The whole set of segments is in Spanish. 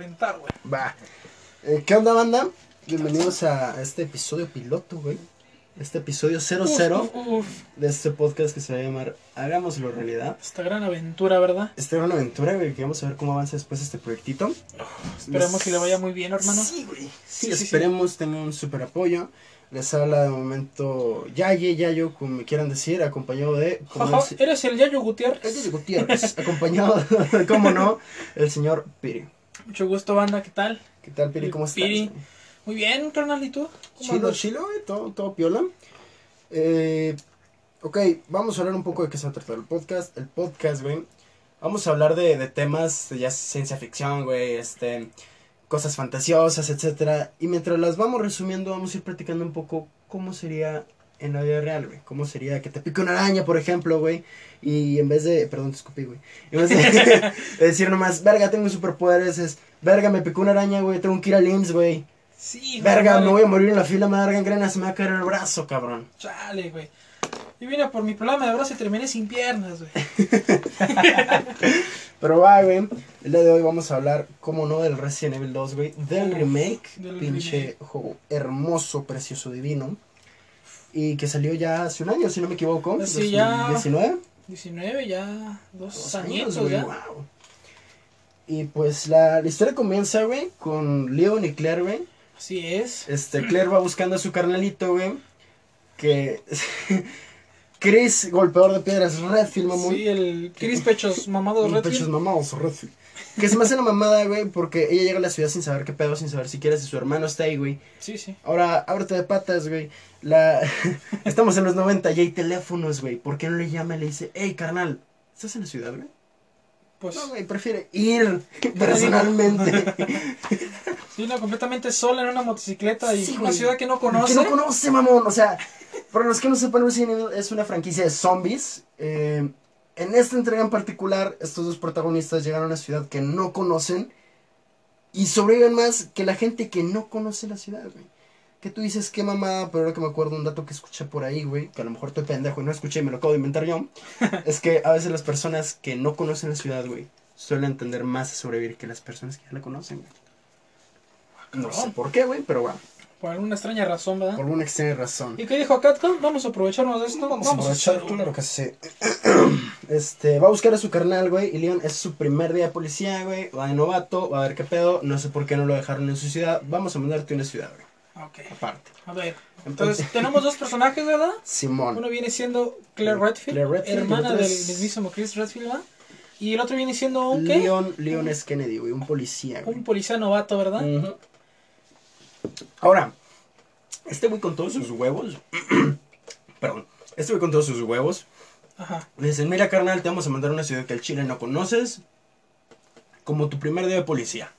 Rentar, güey. Va. Eh, ¿Qué onda, banda? Bienvenidos a este episodio piloto, güey. Este episodio 00 Uf, uf, de este podcast que se va a llamar Hagámoslo Realidad. Esta gran aventura, ¿verdad? Esta era una aventura, güey, que vamos a ver cómo avanza después este proyectito. Esperemos que le vaya muy bien, hermano. Sí, güey. Sí, Sí, sí, esperemos tenga un super apoyo. Les habla de momento Yaye, Yayo, como me quieran decir, acompañado de... como Jaja, es- eres el Yayo Gutiérrez. Yayo Gutiérrez, acompañado, como no, el señor Piri. Mucho gusto, banda, ¿qué tal? ¿Qué tal, Piri? ¿Cómo estás? Piri. Muy bien, carnal, ¿y tú? ¿Cómo Chilo, chilo, güey, todo, todo piola. Eh, ok, vamos a hablar un poco de qué se va a tratar el podcast. El podcast, güey. Vamos a hablar de, de temas de ya ciencia ficción, güey, este, cosas fantasiosas, etcétera. Y mientras las vamos resumiendo, vamos a ir platicando un poco cómo sería en la vida real, güey. Cómo sería que te pique una araña, por ejemplo, güey. Y en vez de, perdón, te escupí, güey. En vez de, de decir nomás, verga, tengo superpoderes, es, verga, me picó una araña, güey, tengo que ir al IMSS, güey. Sí, Verga, me voy a morir en la fila, me va a dar gangrena, se me va a caer el brazo, cabrón. Chale, güey. Yo vine por mi problema de brazo y terminé sin piernas, güey. Pero va, güey. El día de hoy vamos a hablar, como no, del Resident Evil 2, güey. Del remake. del pinche remake. juego hermoso, precioso, divino. Y que salió ya hace un año, si no me equivoco. Sí, ya. 2019. 19, ya dos, Dos añitos, güey, ya. wow. Y pues la, la historia comienza, güey, con Leon y Claire, güey. Así es. Este, Claire va buscando a su carnalito, güey. Que. Chris, golpeador de piedras, Redfield, mamón. Sí, el Chris Pechos Mamado Un Redfield. pechos mamados, Redfield. Que se me hace una mamada, güey, porque ella llega a la ciudad sin saber qué pedo, sin saber siquiera si su hermano está ahí, güey. Sí, sí. Ahora, ábrete de patas, güey. La... Estamos en los 90 y hay teléfonos, güey. ¿Por qué no le llama y le dice, hey, carnal, ¿estás en la ciudad, güey? Pues, No, güey, prefiere ir personalmente. sí, no, completamente sola en una motocicleta y Sí, una güey. ciudad que no conoce. Que no conoce, mamón. O sea, para los que no sepan, Resident Evil es una franquicia de zombies. Eh, en esta entrega en particular, estos dos protagonistas llegan a una ciudad que no conocen y sobreviven más que la gente que no conoce la ciudad, güey. Que tú dices, qué mamada, pero ahora que me acuerdo un dato que escuché por ahí, güey, que a lo mejor estoy pendejo y no escuché y me lo acabo de inventar yo, es que a veces las personas que no conocen la ciudad, güey, suelen tender más a sobrevivir que las personas que ya la conocen, güey. No sé por qué, güey, pero bueno, Por alguna extraña razón, ¿verdad? por alguna extraña razón. ¿Y qué dijo Catcom? Vamos a aprovecharnos de esto. Vamos, a aprovechar, claro que sí. Este, va a buscar a su carnal, güey, y Leon es su primer día de policía, güey, va de novato, va a ver qué pedo, no sé por qué no lo dejaron en su ciudad, vamos a mandarte a una ciudad, güey, Ok. aparte. A ver. Entonces, tenemos dos personajes, ¿verdad? Simón, Uno viene siendo Claire Redfield, Claire Redfield, hermana del mismísimo Chris Redfield, ¿verdad? Y el otro viene siendo un qué? Leon, Leon es Kennedy, güey, un policía, güey. Un policía novato, ¿verdad? Ujú. Ahora, este güey con todos sus huevos, perdón, este güey con todos sus huevos, Ajá. Le dicen, mira carnal, te vamos a mandar a una ciudad que al chile no conoces. Como tu primer día de policía.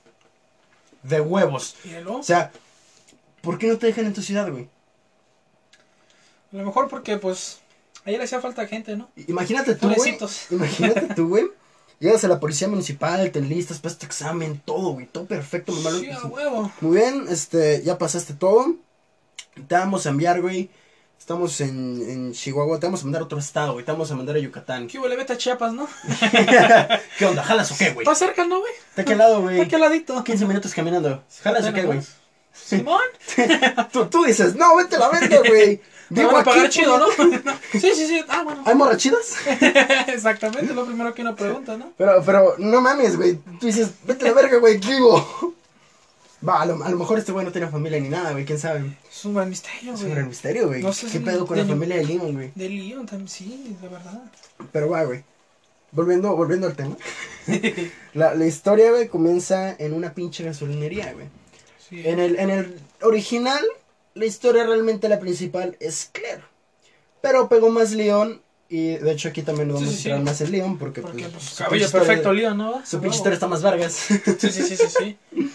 De huevos. Míralo. O sea, ¿por qué no te dejan en tu ciudad, güey? A lo mejor porque, pues, ayer le hacía falta gente, ¿no? Imagínate tú, güey. Imagínate tú, güey. Llegas a la policía municipal, te enlistas, pasas tu examen, todo, güey. Todo perfecto, mamá. Sí, huevo. Muy bien, este, ya pasaste todo. Te vamos a enviar, güey. Estamos en, en Chihuahua, te vamos a mandar a otro estado, güey. Te vamos a mandar a Yucatán. ¿Qué hubo? Le vete a Chiapas, ¿no? ¿Qué onda? ¿Jalas o qué, güey? Está cerca, ¿no, güey? Está aquí al lado, Está güey. aquí al ladito. 15 minutos caminando. ¿Jalas o qué, güey? Simón. Tú, tú dices, no, vete a la verga, güey. Me van a pagar aquí, chido, ¿no? güey. Sí, sí, sí. Ah, bueno. ¿Hay morrachidas? Exactamente, lo primero que uno pregunta, ¿no? Pero, pero, no mames, güey. Tú dices, vete a la verga, güey, vivo. Va, a lo, a lo mejor este güey no tiene familia ni nada, güey, quién sabe. Es un gran misterio, Es un güey. gran misterio, güey. No sé ¿Qué si pedo con la familia de Leon, güey? De Leon también, sí, la verdad. Pero va, güey. Volviendo, volviendo al tema. La, la historia, güey, comienza en una pinche gasolinería, güey. Sí. En el, en el original, la historia realmente la principal es Claire. Pero pegó más Leon. Y de hecho aquí también nos Sí, vamos sí, a tirar sí. más el Leon. Porque, Porque, pues, pues, cabello perfecto, Leon, ¿no? Su A pinche historia está más vargas. Sí, sí, sí, sí, sí.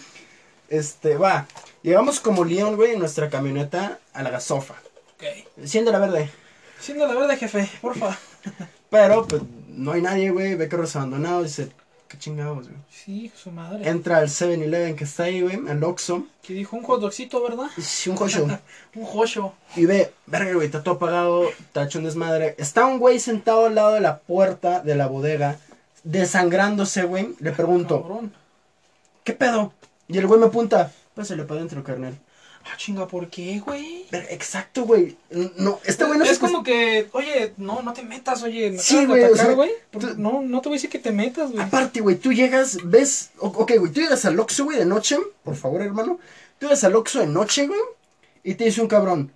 este, va. Llegamos como Leon, güey, en nuestra camioneta a la gasofa. Ok. Siendo la verde. Siendo la verdad, jefe, porfa. Pero, pues, no hay nadie, güey. Ve carros abandonados. Dice, qué chingados, güey. Sí, su madre. Entra al 7-Eleven que está ahí, güey, al Oxxo. Que dijo un hot dogcito, ¿verdad? Es un joyo. Un joyo. Y ve, verga, güey, está todo apagado, está hecho un desmadre. Está un güey sentado al lado de la puerta de la bodega, desangrándose, güey. Le pregunto, Cabrón. ¿qué pedo? Y el güey me apunta, pásale para adentro, carnal. Ah, chinga, ¿por qué, güey? Exacto, güey. No, este güey no es se como que, oye, no, no te metas, oye, me Sí, güey, o sea, güey. No, no te voy a decir que te metas, güey. Aparte, güey, tú llegas, ves. Ok, güey, tú llegas al Oxxo, güey, de noche. Por favor, hermano. Tú llegas al Oxxo de noche, güey. Y te dice un cabrón.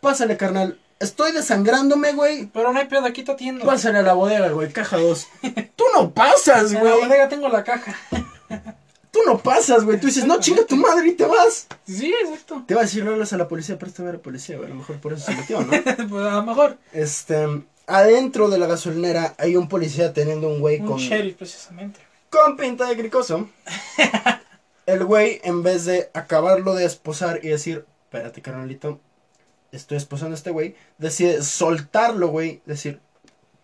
Pásale, carnal. Estoy desangrándome, güey. Pero no hay pedo, aquí te atiendo. Pásale a la bodega, güey, caja 2. Tú no pasas, En la güey. bodega tengo la caja. Tú no pasas, güey. Tú dices, no, chinga tu madre y te vas. Sí, exacto. Te va a decir, hablas a la policía, préstame a la policía, güey. A lo mejor por eso se metió, ¿no? pues a lo mejor Este. Adentro de la gasolinera hay un policía teniendo un güey un con. sheriff, precisamente. con pinta de cricoso. El güey, en vez de acabarlo de esposar y decir, espérate, carnalito, estoy esposando a este güey, decide soltarlo, güey, decir,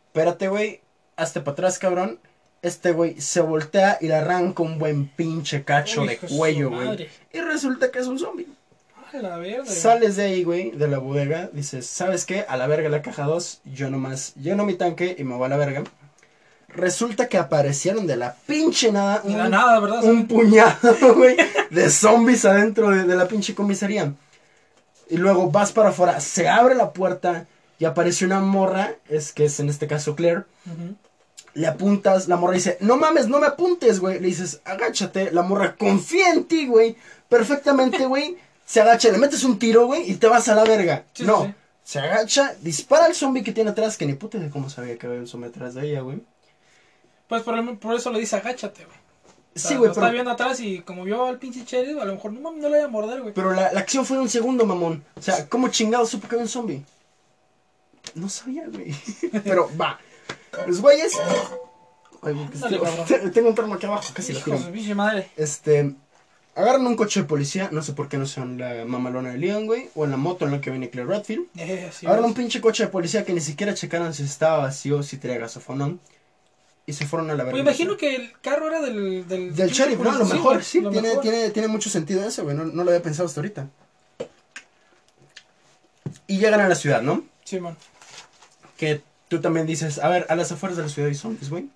espérate, güey, hazte para atrás, cabrón. Este güey se voltea y le arranca un buen pinche cacho Uy, de cuello, güey. Y resulta que es un zombie. Ay, la verga. Sales de ahí, güey, de la bodega, dices, ¿sabes qué? A la verga la caja 2, yo nomás lleno mi tanque y me voy a la verga. Resulta que aparecieron de la pinche nada un, da nada, ¿verdad? un puñado, güey, de zombies adentro de, de la pinche comisaría. Y luego vas para afuera, se abre la puerta y aparece una morra, es que es en este caso Claire. Ujú. Le apuntas, la morra dice, no mames, no me apuntes, güey. Le dices, agáchate, la morra confía en ti, güey. Perfectamente, güey. Se agacha, le metes un tiro, güey, y te vas a la verga. Sí, no, sí. se agacha, dispara al zombie que tiene atrás, que ni puta de cómo sabía que había un zombie atrás de ella, güey. Pues por, el- por eso le dice agáchate, güey. O sea, Sí, güey, lo está pero, viendo atrás y como vio al pinche sheriff, a lo mejor no no le voy a morder, güey. pero la, la acción fue de un segundo, mamón. O sea, ¿cómo chingado supo que había un zombie? No sabía, güey. pero va. Los güeyes. Ay, tengo- cabrón. tengo un termo aquí abajo, casi lo tiro. madre. Este. Agarran un coche de policía, no sé por qué no son la mamalona de Leon, güey, o en la moto en la que viene Claire Redfield. Eh, sí, Agarran un pinche coche de policía que ni siquiera checaron si estaba vacío, si tenía no. Y se fueron a la verga. Pues imagino que el carro era del... Del, Del sheriff, ¿no? A lo mejor, sí, lo tiene, mejor. Tiene, tiene mucho sentido eso, güey, no, no lo había pensado hasta ahorita. Y llegan a la ciudad, ¿no? Sí, man. Que tú también dices, a ver, a las afueras de la ciudad hay zombies, güey.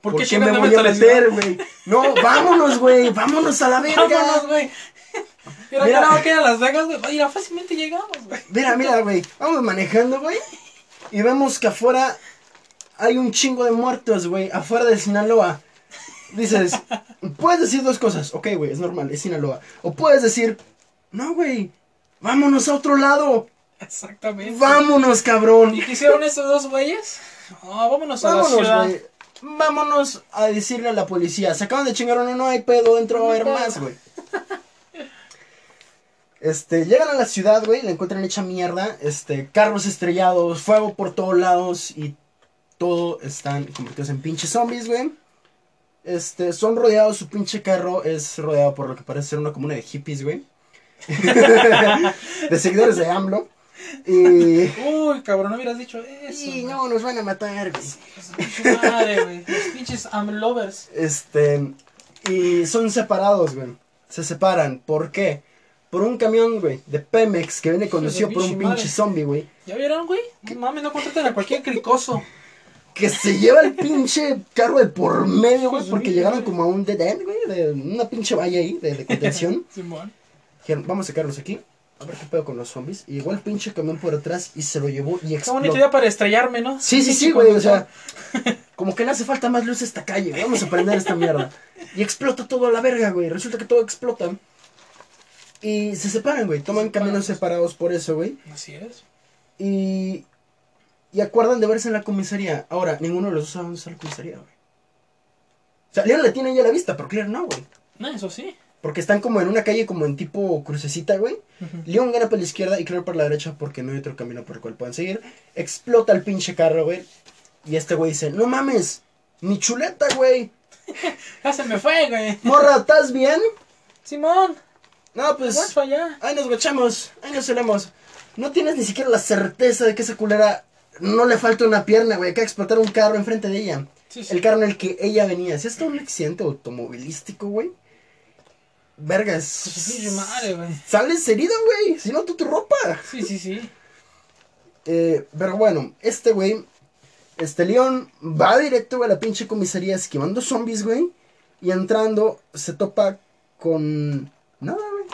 ¿Por, ¿Por qué qué me voy a meter, güey? No, vámonos, güey, vámonos a la verga. Vámonos, güey. Mira, Mira. que no que a Las Vegas, güey. Mira, fácilmente llegamos, güey. Mira, mira, güey. Vamos manejando, güey. Y vemos que afuera hay un chingo de muertos, güey. Afuera de Sinaloa. Dices, puedes decir dos cosas. Ok, güey, es normal, es Sinaloa. O puedes decir, no, güey. Vámonos a otro lado. Exactamente. Vámonos, cabrón. ¿Y qué hicieron estos dos güeyes? Ah, vámonos a la Vámonos, ciudad. güey. Vámonos a decirle a la policía. Se acaban de chingar uno, no hay pedo, dentro va a haber más, güey. Este, llegan a la ciudad, güey, la encuentran hecha mierda, este, carros estrellados, fuego por todos lados y todo están convertidos en pinches zombies, güey. Este, son rodeados, su pinche carro es rodeado por lo que parece ser una comuna de hippies, güey. de seguidores de AMLO. Y... Uy, cabrón, no hubieras dicho eso. Y no, nos van a matar, güey. Pinche madre, güey. Los pinches amlovers. Este, y son separados, güey. Se separan. ¿Por qué? Por un camión, güey, de Pemex que viene conducido por un pinche zombie, güey. ¿Ya vieron, güey? Mames, no contraten a cualquier cricoso. Que se lleva el pinche carro de por medio, güey, Pues, porque llegaron como a un dead end, güey, de una pinche valla ahí, de, de contención. Simón. Dijeron, vamos a sacarlos aquí, a ver qué pedo con los zombies. Y el pinche camión por atrás y se lo llevó y explotó. bonita idea para estrellarme, ¿no? Sí, sí, sí, güey, o sea, como que le hace falta más luz a esta calle, güey, vamos a prender esta mierda. Y explota todo a la verga, güey, resulta que todo explota. Y se separan, güey, toman caminos separados por eso, güey. Así es. Y, y acuerdan de verse en la comisaría. Ahora, ninguno de los dos sabe dónde está la comisaría, güey. O sea, Leon la tiene ya a la vista, pero Claire no, güey. No, eso sí. Porque están como en una calle como en tipo crucecita, güey. Leon gana por la izquierda y Claire por la derecha porque no hay otro camino por el cual puedan seguir. Explota el pinche carro, güey. Y este güey dice, no mames, mi chuleta, güey. Ya se me fue, güey. Morra, ¿estás bien? Simón, No, pues, allá. ahí nos guachamos, ahí nos solemos. No tienes ni siquiera la certeza de que esa culera no le falta una pierna, güey. Acaba de explotar un carro enfrente de ella. Sí, sí. El carro en el que ella venía. Si está un accidente automovilístico, güey. Vergas. Sales herido, güey. Si no, tú tu ropa. Sí, sí, sí. Eh, pero bueno, este güey, este León va directo a la pinche comisaría esquivando zombies, güey. Y entrando, se topa con. Nada, güey.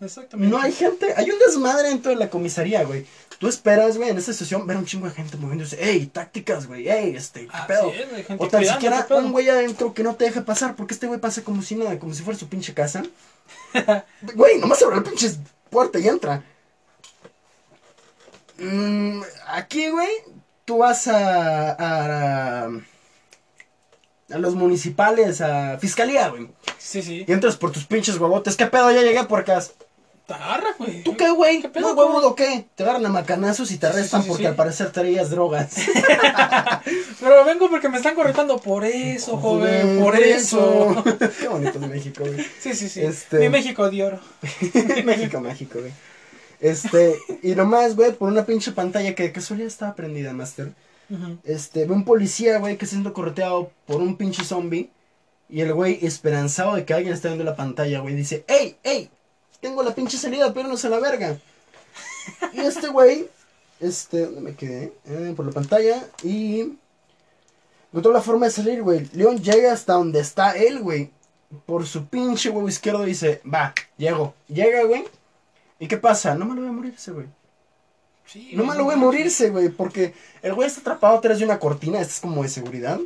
Exactamente. No hay gente. Hay un desmadre dentro de la comisaría, güey. Tú esperas, güey, en esta sesión ver un chingo de gente moviéndose. ¡Ey, tácticas, güey! ¡Ey, este, qué Así pedo! es, güey, gente O tan siquiera un güey adentro que no te deje pasar, porque este güey pasa como si nada, como si fuera su pinche casa. Güey, nomás abre la pinche puerta y entra. Mm, aquí, güey, tú vas a, a, a los municipales, a fiscalía, güey. Sí, sí. Y entras por tus pinches huevotes. ¿Qué pedo? Ya llegué por acá. Te agarra, güey. ¿Tú qué, güey? ¿Qué pedo, ¿No huevudo qué? Te agarran a macanazos y te Sí, sí, arrestan sí, porque al parecer traías drogas. Pero vengo porque me están corretando por eso, joven. Por eso. qué bonito es México, güey. Sí, sí, sí. Este- Mi México de oro. México mágico, güey. Este, y nomás, güey, por una pinche pantalla que de casualidad estaba prendida, Master. Este, ve un policía, güey, que está siendo correteado por un pinche zombie. Y el güey, esperanzado de que alguien esté viendo la pantalla, güey, dice, ¡Ey, ey! Tengo la pinche salida, pero no se la verga. Y este güey, este, ¿dónde me quedé? Eh, por la pantalla. Y encontró la forma de salir, güey. León llega hasta donde está él, güey. Por su pinche huevo izquierdo dice, va, llego. Llega, güey. ¿Y qué pasa? No me lo voy a morirse, güey. Sí, No me lo voy a morirse, güey, porque el güey está atrapado atrás de una cortina, esta es como de seguridad.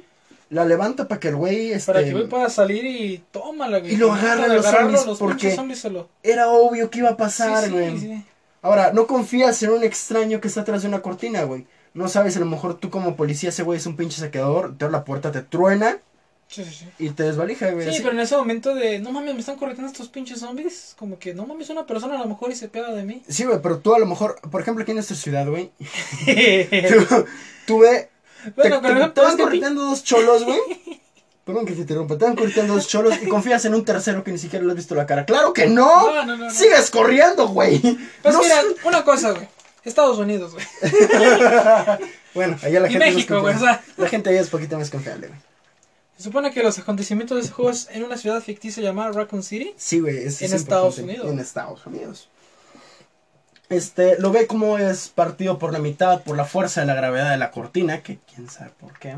La levanta para que el güey, este... Para que güey pueda salir y tómala, güey. Y lo agarran los zombies, los porque- zombies lo... Era obvio que iba a pasar, Sí, sí, güey. sí. Ahora, no confías en un extraño que está atrás de una cortina, güey. No sabes, a lo mejor tú como policía, ese güey es un pinche saqueador, te abre la puerta, te truena Sí, sí, sí. y te desvalija, güey. Sí, así. pero en ese momento de, no mames, me están corriendo estos pinches zombies. Como que, no mames, una persona a lo mejor y se pega de mí. Sí, güey, pero tú a lo mejor, por ejemplo, aquí en nuestra ciudad, güey, tú, tú ve, te, bueno, te- pero te es van correteando dos cholos, güey. Perdón que te interrumpa, te van correteando dos cholos y confías en un tercero que ni siquiera le has visto la cara. ¡Claro que no! No, no, no, no. ¡Sigues corriendo, güey! Pues No mira, una cosa, güey. Estados Unidos, güey. Bueno, allá la Y gente México, güey, confiable. o sea. La gente allá es poquito más confiable, güey. Se supone que los acontecimientos de ese juego es en una ciudad ficticia llamada Raccoon City. Sí, güey, En es Estados. Unidos. En Estados Unidos. Este, lo ve como es partido por la mitad por la fuerza de la gravedad de la cortina, que quién sabe por qué.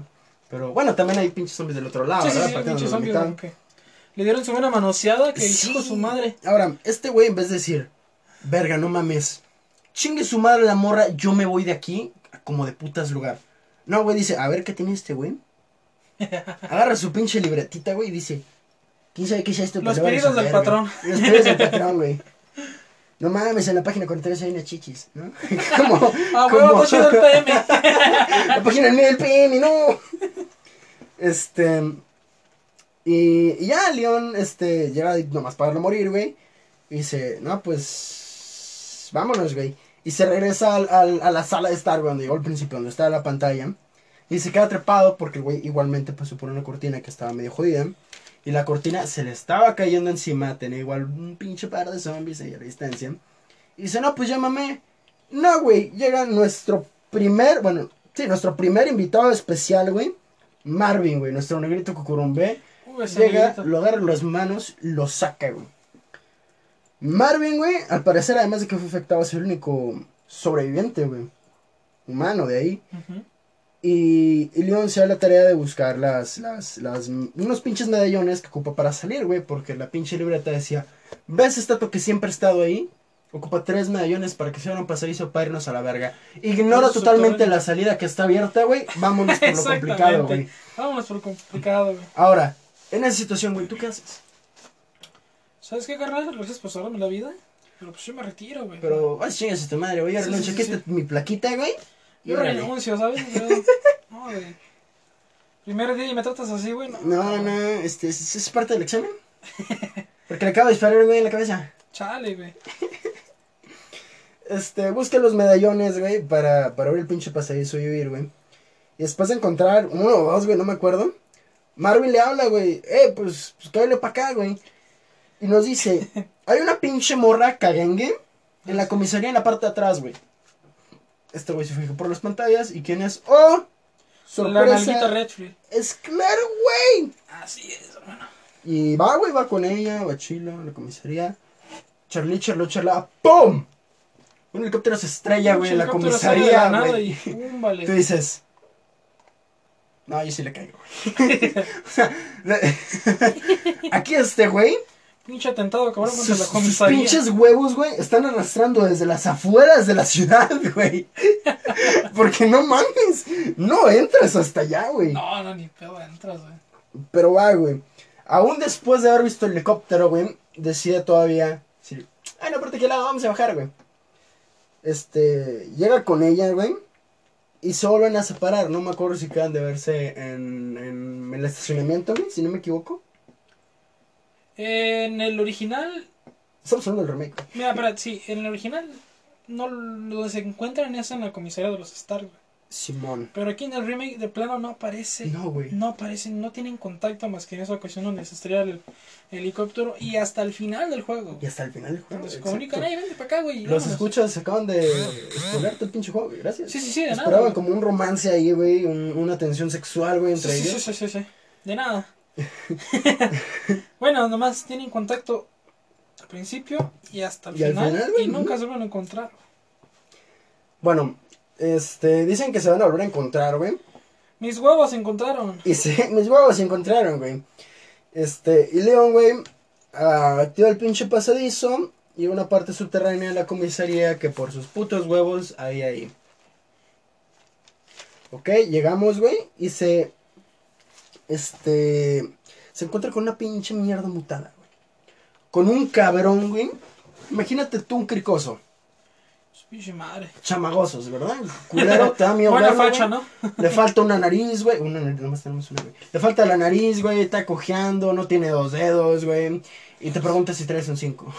Pero bueno, también hay pinches zombies del otro lado, sí, sí, ¿verdad? sí, Partiendo pinches zombies, Le dieron su buena manoseada que Sí. de su madre. Ahora, este güey en vez de decir, verga, no mames, chingue su madre la morra, yo me voy de aquí como de putas lugar. No, güey, dice, a ver qué tiene este güey. Agarra su pinche libretita, güey, y dice, ¿quién sabe qué es esto? Los pedidos del patrón. güey?" Los pedidos del patrón, güey. No mames, en la página 43 hay unas chichis, ¿no? como, Ah, como- chido el PM. la página del PM, no. Este. Y, y ya, León, este, llega nomás para no morir, güey. Y dice, no, pues. Vámonos, güey. Y se regresa al, al- a la sala de estar, güey, donde llegó al principio, donde estaba la pantalla. Y se queda trepado porque el güey igualmente pasó por una cortina que estaba medio jodida. Y la cortina se le estaba cayendo encima. Tenía igual un pinche par de zombies ahí a la distancia. Y dice, no, pues llámame. No, güey, llega nuestro primer, bueno, sí, nuestro primer invitado especial, güey. Marvin, güey, nuestro negrito cucurumbé. Uy, ese Llega, negrito. lo agarra en las manos, lo saca, güey. Marvin, güey, al parecer, además de que fue afectado, es el único sobreviviente, güey. Humano de ahí. Ujú. Y, y Leon se da la tarea de buscar las, las, las, unos pinches medallones que ocupa para salir, güey, porque la pinche libreta decía, ¿ves estatua que siempre ha estado ahí? Ocupa tres medallones para que sea un pasadizo para irnos a la verga. Ignora totalmente la salida que está abierta, güey. Vámonos por lo complicado, güey. Vámonos por lo complicado, güey. Ahora, en esa situación, güey, ¿tú qué haces? ¿Sabes qué, carnal? Gracias por salvarme la vida. Pero pues yo me retiro, güey. Pero, ay, chingas a tu madre, güey. Sí, renuncio. sí, sí, está mi plaquita, güey. Yo renuncio, ¿sabes? Yo- No, güey. Primer día y me tratas así, güey. No, No, no, este, ¿es, es parte del examen? Porque le acabo de disparar, güey, en la cabeza. Chale, güey. Este, busca los medallones, güey, para, para abrir el pinche pasadizo y huir, güey. Y después de encontrar uno o dos, güey, no me acuerdo. Marvin le habla, güey. Eh, pues, pues cállale para acá, güey. Y nos dice, hay una pinche morra cagengue en la comisaría en la parte de atrás, güey. Este güey se fija por las pantallas. ¿Y quién es? ¡Oh! La ¡Sorpresa! Redfield. ¡Es claro, güey! Así es, hermano. Y va, güey, va con ella, va chilo, la comisaría. Charlie, charlo, charla, ¡pum! Un helicóptero se estrella, güey, en la comisaría, güey. vale. Tú dices, No, yo sí le caigo, güey. o sea, aquí este güey, Pinche atentado, cabrón, contra sus, la sus comisaría. pinches huevos, güey, están arrastrando desde las afueras de la ciudad, güey. Porque no mames, no entras hasta allá, güey. No, no, ni pedo entras, güey. Pero va, güey. Aún después de haber visto el helicóptero, güey, decide todavía. Sí. Ay, no, pero que lado vamos a bajar, güey. Este. Llega con ella, güey. Y se vuelven a separar. No me acuerdo si quedan de verse en, en el estacionamiento, güey, si no me equivoco. En el original, Estamos hablando del remake. mira, espera, sí, en el original, no donde se encuentran es en la comisaría de los Stark. Simón. Pero aquí en el remake de plano no aparece. No, güey. No aparecen, no tienen contacto más que en esa ocasión donde se estrella el helicóptero y hasta el final del juego. Y hasta el final del juego. Exacto. comunican, hey, vente para acá, güey. Los vámonos". escuchas, se acaban de exponerte el pinche juego, güey. Gracias. Sí, sí, sí, de nada. Esperaban como un romance ahí, güey. un- una tensión sexual, güey, entre sí, ellos. sí, sí, sí, sí. De nada. bueno, nomás tienen contacto al principio y hasta el Y al final, y nunca se van a encontrar. Bueno, este, dicen que se van a volver a encontrar, güey. Mis huevos se encontraron. Y sí, mis huevos se encontraron, güey. Este, y Leon, güey, ah, activa el pinche pasadizo y una parte subterránea de la comisaría que por sus putos huevos hay ahí. Ok, llegamos, güey, y se. Este. Se encuentra con una pinche mierda mutada, güey. Con un cabrón, güey. Imagínate tú un cricoso. Pinche madre. Chamagosos, ¿verdad? Culero te da miedo. Buena facha, güey. ¿no? Le falta una nariz, güey. Una nariz, nomás tenemos una, güey. Le falta la nariz, güey. Está cojeando, no tiene dos dedos, güey. Y te preguntas si traes un 5.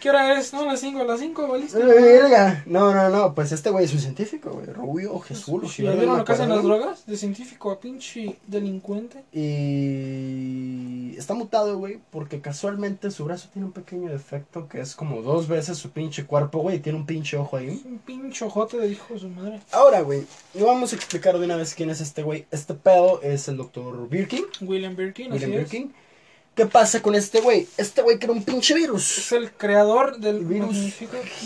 ¿Qué hora es? No, las 5, las 5, ¿valiste? Verga. No, no, no. Pues este güey es un científico, güey. Rubio, Jesús. ¿Ya vieron lo que hacen las drogas? De científico a pinche delincuente. Y está mutado, güey, porque casualmente su brazo tiene un pequeño defecto que es como dos veces su pinche cuerpo, güey, y tiene un pinche ojo ahí. Un pinche ojote de hijo de su madre. Ahora, güey, le vamos a explicar de una vez quién es este güey. Este pedo es el doctor Birkin. William Birkin, William así es. ¿Qué pasa con este güey? Este güey que era un pinche virus. Es el creador del Virus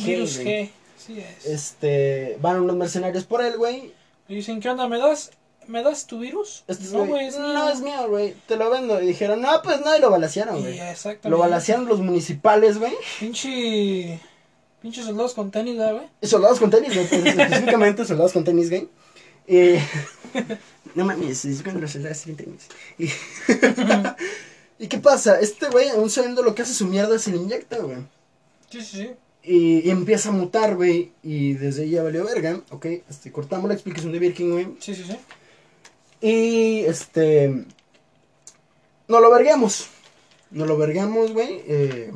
Virus. G. Sí es. Este, van unos mercenarios por él, güey. Le dicen, ¿qué onda? ¿Me das, ¿me das tu virus? Este no, güey, es no, mío. es mío, güey. Te lo vendo. Y dijeron, no, pues no, y lo balacearon, Y güey. exactamente. Lo balacearon los municipales, güey. Pinche. Pinche soldados con tenis, ¿verdad, güey. Y Soldados con tenis, güey. pues, Específicamente soldados con tenis, güey. Y... no mames, es cuando los soldados tienen tenis. Y... ¿Y qué pasa? Este güey, aún sabiendo lo que hace su mierda, se le inyecta, güey. Sí, sí, sí. Y, y empieza a mutar, güey. Y desde ahí ya valió verga. Ok, este, cortamos la explicación de Birkin, güey. Sí, sí, sí. Y este. No lo verguemos. No lo verguemos, güey. Eh,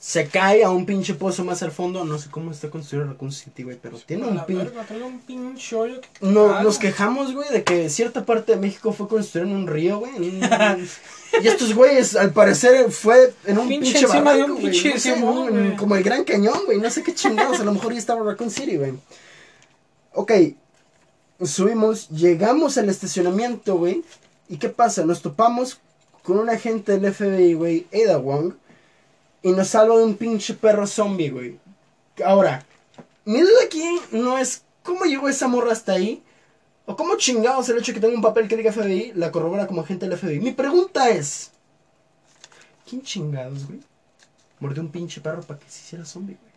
se cae a un pinche pozo más al fondo. No sé cómo está construido Raccoon City, güey. Pero tiene un la pinche. verga, trae un pinche hoyo que No, nos quejamos, güey, de que cierta parte de México fue construida en un río, güey. un- y estos güeyes, al parecer, fue en un Pinche pinche, encima de barranco, un pinche no sé, Simón, un- güey. como el Gran Cañón, güey. No sé qué chingados. A lo mejor ya estaba Raccoon City, güey. Ok, subimos, llegamos al estacionamiento, güey. ¿Y qué pasa? Nos topamos con un agente del FBI, güey, Ada Wong. Y nos salva de un pinche perro zombie, güey. Ahora, mi duda aquí no es cómo llegó esa morra hasta ahí. O cómo chingados el hecho de que tenga un papel que diga FBI la corrobora como agente del FBI. Mi pregunta es: ¿Quién chingados, güey? Mordió un pinche perro para que se hiciera zombie, güey.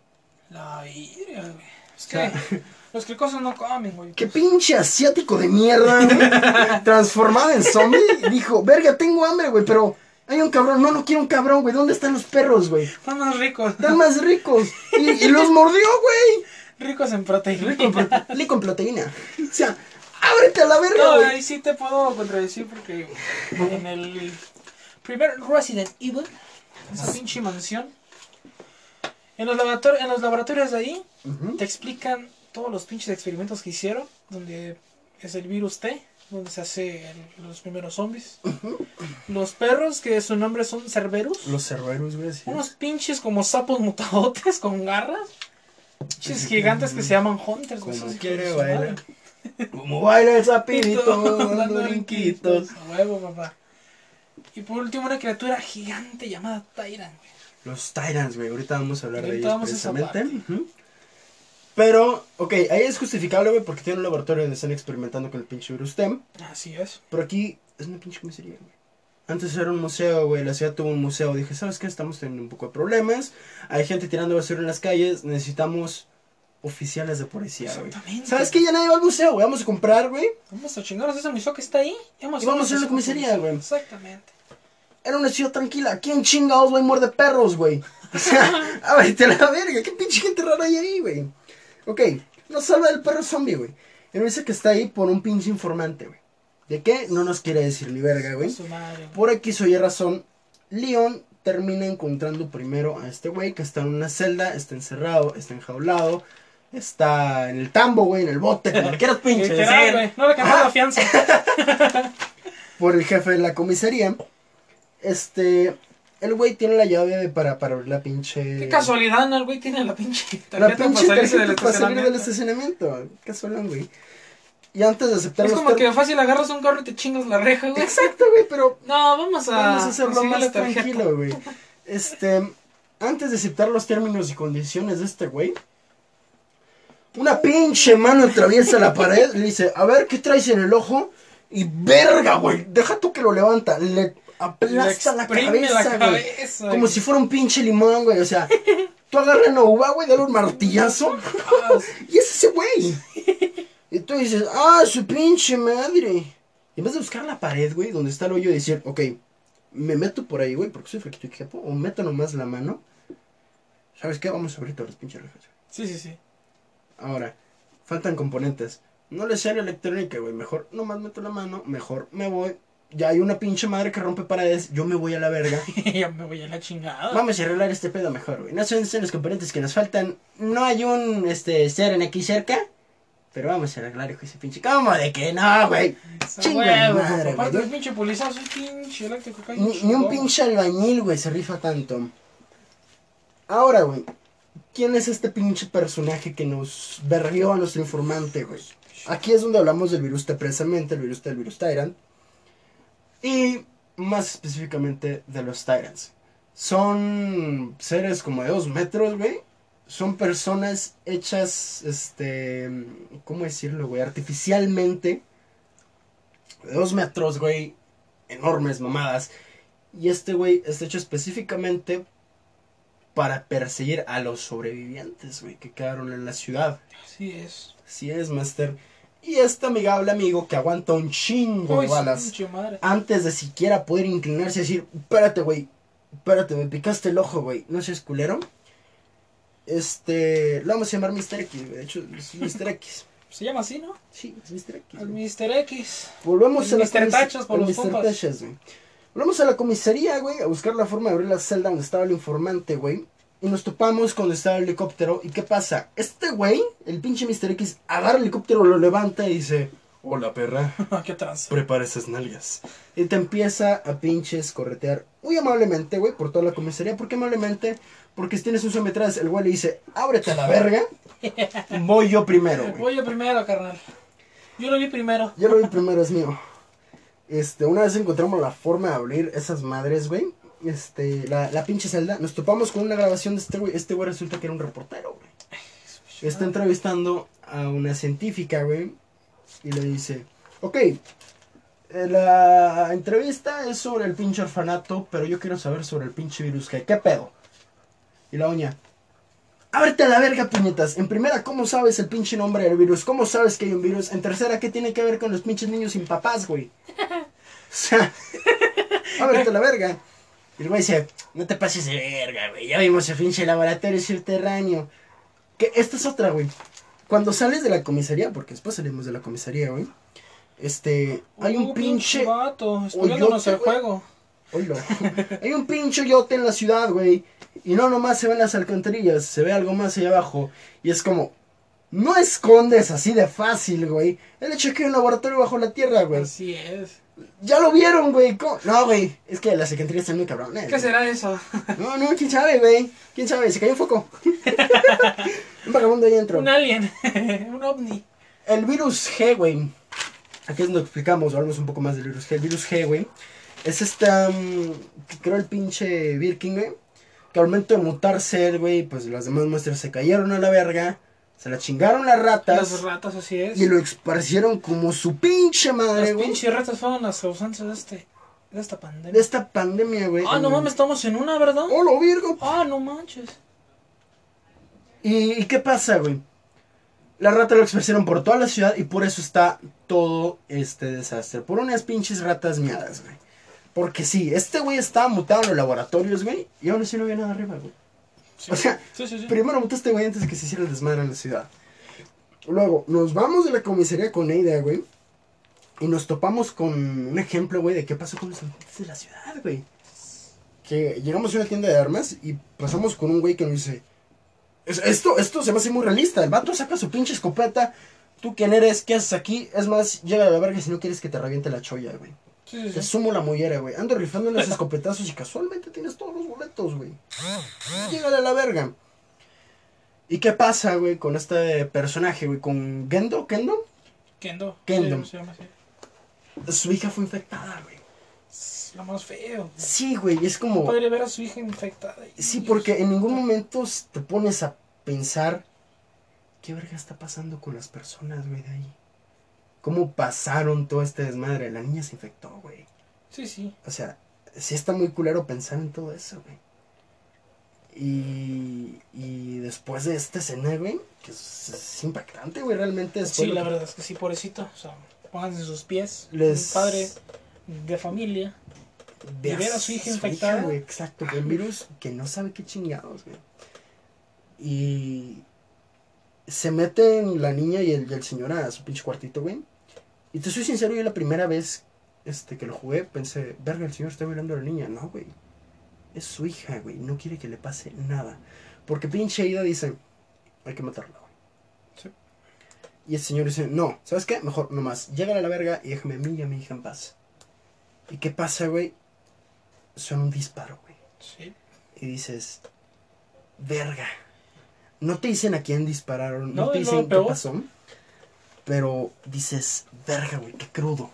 La virga, güey. Es O que sea, los cricosos no comen, güey. ¿Qué pinche asiático de mierda, güey? Transformado en zombie. Dijo: Verga, tengo hambre, güey, pero hay un cabrón. No, no quiero un cabrón, güey. ¿Dónde están los perros, güey? Están más ricos. Están más ricos. Y, y los mordió, güey. Ricos en proteína. Rico en prote- rico en proteína. O sea, ábrete a la verga, No, güey. ahí sí te puedo contradecir porque en el primer Resident Evil, esa pinche mansión, en los, en los laboratorios de ahí te explican todos los pinches experimentos que hicieron, donde es el virus T, donde se hace el- los primeros zombies. Los perros, que su nombre son Cerberus. Los cerberos, güey. sí. Unos pinches como sapos mutadotes con garras. Pinches gigantes que se llaman Hunters. Como esos quiere bailar. Como baila el sapito, dando brinquitos. A huevo, papá. Y por último, una criatura gigante llamada Tyrant, güey. Los Tyrants, güey. Ahorita vamos a hablar de ellos vamos a esa precisamente. Pero, ok, ahí es justificable, güey, porque tiene un laboratorio donde están experimentando con el pinche virus TEM. Así es. Pero aquí es una pinche comisaría, güey. Antes era un museo, güey, la ciudad tuvo un museo. Dije, ¿sabes qué? Estamos teniendo un poco de problemas. Hay gente tirando basura en las calles. Necesitamos oficiales de policía, güey. Exactamente. ¿Sabes qué? Ya nadie va al museo, güey. Vamos a comprar, güey. Vamos a chingarnos ese museo que está ahí. Vamos, Y vamos a hacer una comisaría, güey. Exactamente. Era una ciudad tranquila. ¿Quién chingados, güey, muerde perros, güey? O sea, a ver, te la verga. ¿Qué pinche gente rara hay ahí, güey? Ok, nos salva del perro zombie, güey. Y nos dice que está ahí por un pinche informante, güey. ¿De qué? No nos quiere decir ni verga, güey. Por X o Y razón, Leon termina encontrando primero a este güey que está en una celda, está encerrado, está enjaulado, está en el tambo, güey, en el bote, como quieras pinche Literal, decir, güey. No le cambió la fianza. por el jefe de la comisaría. Este, el güey tiene la llave de- para, para abrir la pinche... Qué casualidad, ¿no? El güey tiene la pinche La pinche para salirse del para salir del estacionamiento. Casualón, güey. Y antes de aceptar Es los como que fácil agarras un carro y te chingas la reja, güey. Exacto, güey, pero No, vamos a, Vamos a hacerlo más tranquilo, güey. Este, antes de aceptar los términos y condiciones de este güey, una pinche mano atraviesa la pared, le dice, a ver, ¿qué traes en el ojo? Y verga, güey, deja tú que lo levanta, le aplasta la cabeza, la güey. cabeza, Como güey. si fuera un pinche limón, güey, o sea, tú agarras una uva, güey, dale un martillazo, Ah, y es ese güey. Y tú dices, ah, su pinche madre. Y en vez de buscar la pared, güey, donde está el hoyo y decir, ok, me meto por ahí, güey, porque soy flaquito y quepo, o meto nomás la mano. ¿Sabes qué? Vamos a abrir todas las pinches rejas. Sí, sí, sí. Ahora, faltan componentes. No le sé la electrónica, güey. Mejor nomás meto la mano, mejor me voy. Ya hay una pinche madre que rompe paredes, yo me voy a la verga. ya me voy a la chingada. Vamos a arreglar este pedo mejor, güey. No dónde están los componentes que nos faltan. No hay un, este, CERN aquí cerca. Pero vamos a arreglar, hijo ese pinche. ¿Cómo de que no, güey? Chinga madre, güey. el pinche pinche eléctrico. Ni, ni un pinche albañil, güey, se rifa tanto. Ahora, güey. ¿Quién es este pinche personaje que nos berrió a nuestro informante, güey? Aquí es donde hablamos del virus T precisamente, el virus T, el virus Tyrant. Y más específicamente de los Tyrants. Son seres como de dos metros, güey. Son personas hechas, este, ¿cómo decirlo, güey? Artificialmente. De dos metros, güey. Enormes mamadas. Y este güey está hecho específicamente para perseguir a los sobrevivientes, güey, que quedaron en la ciudad. Así es. Así es, Master. Y este amigable amigo que aguanta un chingo Uy, de balas antes de siquiera poder inclinarse y decir, espérate, güey, espérate, me picaste el ojo, güey, no seas culero. Este, lo vamos a llamar Mr. X, de hecho, es Mr. X. Se llama así, ¿no? Sí, es Mr. X. El. Mr. X. Volvemos el a Mr. Tachas por el los Mr. Tachas, güey. Volvemos a la comisaría, güey, a buscar la forma de abrir la celda donde estaba el informante, güey. Y nos topamos cuando estaba el helicóptero. ¿Y qué pasa? Este güey, el pinche Mr. X, agarra el helicóptero, lo levanta y dice: Hola, perra. ¿Qué trans? Prepara esas nalgas. Y te empieza a pinches corretear muy amablemente, güey, por toda la comisaría. ¿Por qué amablemente? Porque si tienes un zombie atrás, el güey le dice, ábrete a la verga. Voy yo primero, güey. Voy yo primero, carnal. Yo lo vi primero. Yo lo vi primero, es mío. Este, una vez encontramos la forma de abrir esas madres, güey. Este, la, pinche celda. Nos topamos con una grabación de este güey. Este güey resulta que era un reportero, güey. Está entrevistando a una científica, güey. Y le dice, ok, eh, la entrevista es sobre el pinche orfanato, pero yo quiero saber sobre el pinche virus. ¿Qué, ¿Qué pedo? Y la doña, ábrete la verga, puñetas. En primera, ¿cómo sabes el pinche nombre del virus? ¿Cómo sabes que hay un virus? En tercera, ¿qué tiene que ver con los pinches niños sin papás, güey? O sea, ábrete la verga. El güey dice, no te pases de verga, güey. Ya vimos el pinche laboratorio subterráneo. Que esta es otra, güey. Cuando sales de la comisaría, porque después salimos de la comisaría, güey. Este, hay un Uh, pinche... vato, spoileándonos el juego. Hay un pinche yote en la ciudad, güey. Y no nomás se ven las alcantarillas, se ve algo más allá abajo. Y es como, no escondes así de fácil, güey. El hecho de que hay un laboratorio bajo la tierra, güey. Así es. Ya lo vieron, güey. No, güey. Es que las alcantarillas están muy cabrones. ¿Qué será eso? No, no, quién sabe, güey. Quién sabe, se cayó un foco. un vagabundo ahí dentro. Un alien. un ovni. El virus G, güey. Aquí es donde explicamos, hablamos un poco más del virus G. El virus G, güey. Es esta. que creó el pinche Birkin, güey. Que al momento de mutarse él, güey, pues las demás muestras se cayeron a la verga. Se la chingaron las ratas. Las ratas, así es. Y lo esparcieron como su pinche madre, Las güey. pinches ratas fueron las causantes de este, de esta pandemia. De esta pandemia, güey. Ah, no mames, estamos en una, ¿verdad? ¡Oh, lo virgo! Ah, no manches. ¿Y, y qué pasa, güey? Las ratas lo esparcieron por toda la ciudad y por eso está todo este desastre. Por unas pinches ratas miadas, güey. Porque sí, este güey estaba mutado en los laboratorios, güey. Y aún así no había nada arriba, güey. Sí. O sea, sí, sí, sí. Primero mutó este güey antes de que se hiciera el desmadre en la ciudad. Luego, nos vamos de la comisaría con Neida, güey. Y nos topamos con un ejemplo, güey, de qué pasó con los habitantes de la ciudad, güey. Que llegamos a una tienda de armas y pasamos con un güey que nos dice... "Es- Esto, esto se me hace muy realista. El vato saca su pinche escopeta. ¿Tú quién eres? ¿Qué haces aquí? Es más, llega a la verga si no quieres que te reviente la cholla, güey. Sí, sí, sumo la mollera, güey. Ando rifando los escopetazos y casualmente tienes todos los boletos, güey. Llegale a la verga. ¿Y qué pasa, güey, con este personaje, güey? Con Gendo, Kendo. Kendo. Kendo. Sí, se llama así. Su hija fue infectada, güey. Es lo más feo. Sí, güey, es como... Padre ver a su hija infectada. Sí, porque en ningún momento te pones a pensar qué verga está pasando con las personas, güey, de ahí. ¿Cómo pasaron todo este desmadre? La niña se infectó, güey. Sí, sí. O sea, sí está muy culero pensar en todo eso, güey. Y, y después de esta escena, güey, que es, es impactante, güey, realmente. después Sí, la verdad es que sí, pobrecito. O sea, pónganse en sus pies. Les- Un padre de familia. de ver a su hija infectada. güey, exacto, virus que no sabe qué chingados, güey. Y se meten la niña y el, y el señor a su pinche cuartito, güey. Y te soy sincero, yo la primera vez este, que lo jugué pensé, verga, el señor está violando a la niña. No, güey. Es su hija, güey. No quiere que le pase nada. Porque pinche Ida dice, hay que matarla, güey. Sí. Y el señor dice, no, ¿sabes qué? Mejor nomás, llega a la verga y déjame a mí y a mi hija en paz. ¿Y qué pasa, güey? Suena un disparo, güey. Sí. Y dices, verga. No te dicen a quién dispararon, no, No, te no, dicen qué pasó. Pero dices, verga, güey, qué crudo.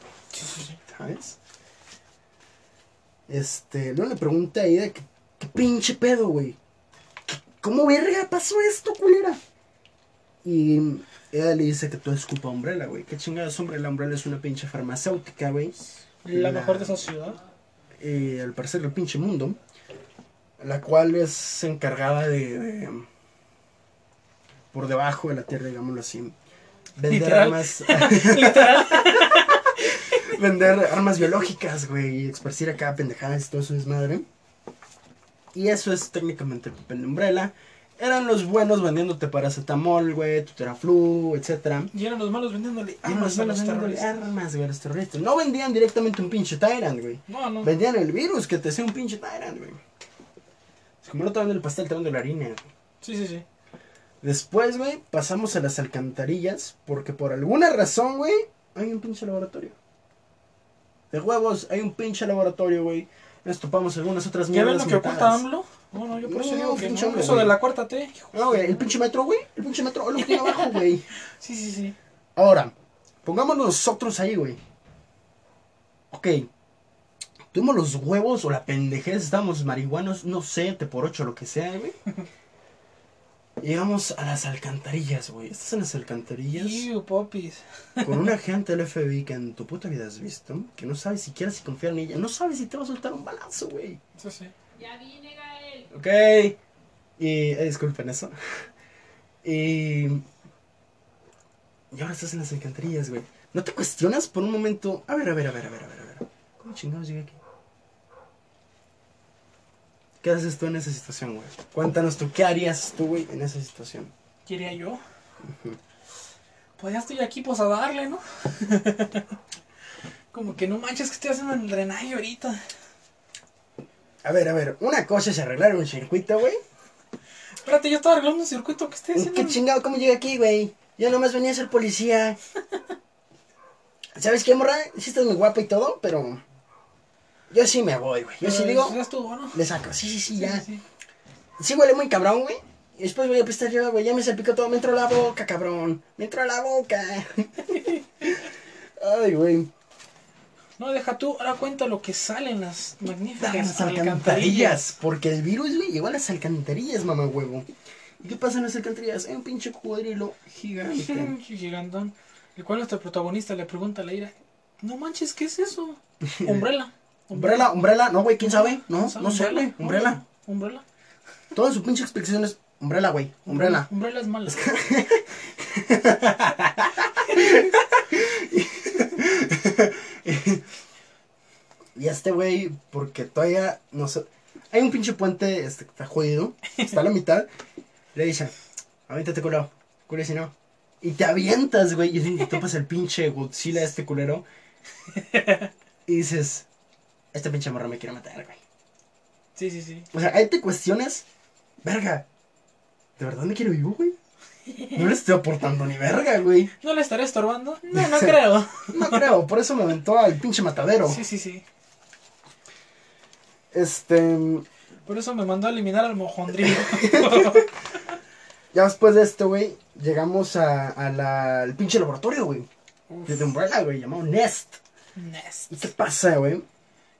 ¿sabes? Este, luego le pregunté a Ida, ¿qué, qué pinche pedo, güey? ¿Qué- ¿Cómo verga pasó esto, culera? Y ella le dice que todo es culpa de Umbrella, güey. ¿Qué chingada es Umbrella? Umbrella es una pinche farmacéutica, güey. La La- mejor de esa ciudad. eh, al parecer del pinche mundo, la cual es encargada de, de- por debajo de la tierra, digámoslo así, vender Literal. armas, Literal. vender armas biológicas, güey, y esparcir acá pendejadas y todo eso es madre. Y eso es técnicamente el papel de Umbrella. Eran los buenos vendiéndote paracetamol, güey, tuteraflu, etcétera. Y eran los malos vendiéndole armas a los vendiéndole terroristas. armas, güey, a los terroristas. No vendían directamente un pinche Tyrant, güey. No, no. Vendían el virus que te hacía un pinche Tyrant, güey. Es como no te venden el pastel, te venden la harina. güey. Sí, sí, sí. Después, güey, pasamos a las alcantarillas. Porque por alguna razón, güey, hay un pinche laboratorio. De huevos, hay un pinche laboratorio, güey. Nos topamos algunas otras ¿Ya ven mierdas. lo que oculta. AMLO? Bueno, yo por No, eso digo que no. Eso de la cuarta T. No, güey, el pinche metro, güey. El pinche metro, lo que tiene abajo, güey. Sí, sí, sí. Ahora, pongámonos nosotros ahí, güey. Ok. Tuvimos los huevos o la pendejez, estábamos marihuanos, no sé, te por ocho, lo que sea, güey. Llegamos a las alcantarillas, güey. Estás en las alcantarillas Iu, popis. con una agente del FBI que en tu puta vida has visto, que no sabes siquiera si confiar en ella, no sabes si te va a soltar un balazo, güey. Sí, sí. Ya vine, Gael. Ok. Y, eh, disculpen eso. Y. Y ahora estás en las alcantarillas, güey. ¿No te cuestionas por un momento? A ver, a ver, a ver, a ver, a ver, a ver. ¿Cómo chingados llegué aquí? ¿Qué haces tú en esa situación, güey? Cuéntanos tú, ¿qué harías tú, güey, en esa situación? ¿Quería yo? Pues ya estoy aquí, pues a darle, ¿no? Como que no manches que estoy haciendo el drenaje ahorita. A ver, a ver, una cosa es arreglar un circuito, güey. Espérate, yo estaba arreglando un circuito que estoy haciendo. ¿Qué chingado? ¿Cómo llegué aquí, güey? Yo nomás venía a ser policía. ¿Sabes qué, morra? Sí estás muy guapa y todo, pero... Yo sí me voy, güey. Yo sí digo... Ya estuvo, ¿no? Le saco. Sí, sí, sí, ya. sí. Sí huele muy cabrón, güey. Y después voy a pistar yo, güey. Ya me salpicó todo. Me entró a la boca, cabrón. Me entró a la boca. Ay, güey. No, deja tú, ahora cuenta lo que sale en las magníficas Las alcantarillas. alcantarillas. Porque el virus, güey, llegó a las alcantarillas, mamá huevo. ¿Y qué pasa en las alcantarillas? Hay un pinche cocodrilo gigante. Gigantón. El cual nuestro protagonista le pregunta a Leira, no manches, ¿qué es eso? Umbrella. Umbrella, Umbrella, no, güey, ¿quién sabe? No, no sé, güey. Umbrella. Umbrella. Toda su pinche explicación es Umbrella, güey. Umbrella. Umbrella es mala. Y este güey, porque todavía no sé. Hay un pinche puente, este, que está jodido, está a la mitad. Le dice, aviéntate culo, culo si no. Y te avientas, güey, y te topas el pinche Godzilla este culero. Y dices, este pinche morro me quiere matar, güey. Sí, sí, sí. O sea, ahí te cuestionas, verga, ¿de verdad me quiere vivo, güey? No le estoy aportando ni verga, güey. ¿No le estaré estorbando? No, no creo. No creo, por eso me aventó al pinche matadero. Sí, sí, sí. Este, Por eso me mandó a eliminar al mojondrillo. ya después de esto, güey, llegamos a, a la, al pinche laboratorio, güey. De Umbrella, güey, llamado Nest. Nest. ¿Y qué pasa, güey?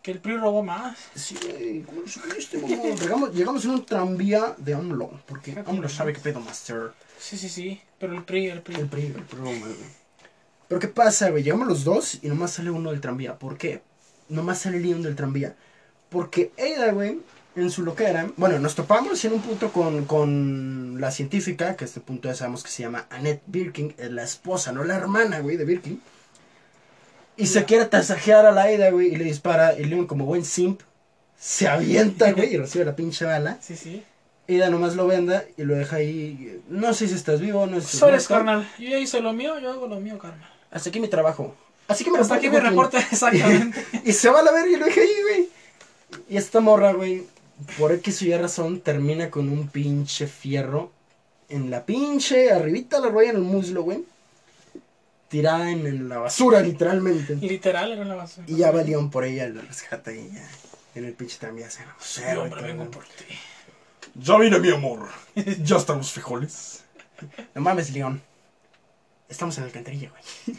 Que el PRI robó más. Sí, güey, ¿cómo lo supiste, mamá? Llegamos, llegamos en un tranvía de AMLO, porque AMLO sabe qué pedo, master. Sí, sí, sí. Pero el PRI, el PRI. El PRI, el PRI, güey. Pero ¿qué pasa, güey? Llegamos los dos y nomás sale uno del tranvía. ¿Por qué? Nomás sale Leon del tranvía. Porque Ada, güey, en su loquera... Bueno, nos topamos en un punto con, con la científica, que a este punto ya sabemos que se llama Annette Birkin, es la esposa, no la hermana, güey, de Birkin. Y se quiere tasajear a la Ada, güey, y le dispara. Y Leon, como buen simp, se avienta, güey, y recibe la pinche bala. Sí, sí. Ada nomás lo venda y lo deja ahí. No sé si estás vivo, no sé si muerto. carnal. Yo ya hice lo mío, yo hago lo mío, carnal. Hasta aquí mi trabajo. Así que me Hasta aquí mi reporte, exactamente. Y se va a la verga y lo dejé ahí, güey. Y esta morra, güey, por X o Y razón, termina con un pinche fierro en la pinche, arribita la rueda en el muslo, güey. Tirada en, en la basura, literalmente. Literal, era una basura. Y ya va León por ella, la rescata y ya. En el pinche tranvía se. Sí, hombre, vengo por ti. Ya vine, mi amor. Ya están los frijoles. No mames, León. Estamos en la alcantarilla, güey.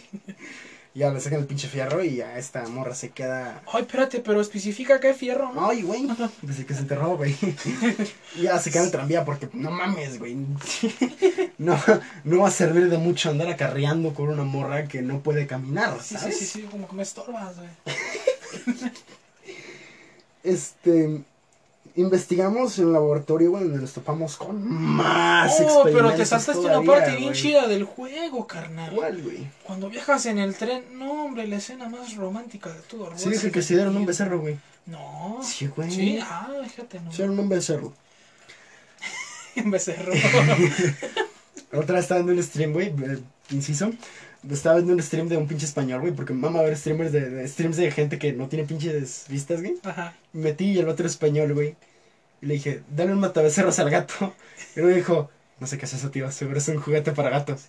Ya le sacan el pinche fierro y ya esta morra se queda. Ay, espérate, pero especifica qué fierro, ¿no? Ay, güey. Desde que se enterró, güey. Y ya se queda en el tranvía porque no mames, güey. No, no va a servir de mucho andar acarreando con una morra que no puede caminar, Sí, ¿sabes? sí, sí, sí, como que me estorbas, güey. Este. Investigamos en el laboratorio, güey, donde nos topamos con más Oh, pero te saltaste una todavía, parte bien chida del juego, carnal. ¿Cuál, güey? Cuando viajas en el tren, no, hombre, la escena más romántica de todo. Sí, dije que se dieron un becerro, güey. No. Sí, güey. Sí, ah, fíjate, no. Se dieron un becerro. Un becerro. Otra vez estaba viendo un stream, güey, eh, inciso. Estaba viendo un stream de un pinche español, güey, porque mama ver streamers de, de- streams de gente que no tiene pinches vistas, güey. Ajá. Me metí y el otro español, güey. Y le dije, dale un matabecerros al gato. Y luego dijo, no sé qué es eso, tío, seguro es un juguete para gatos.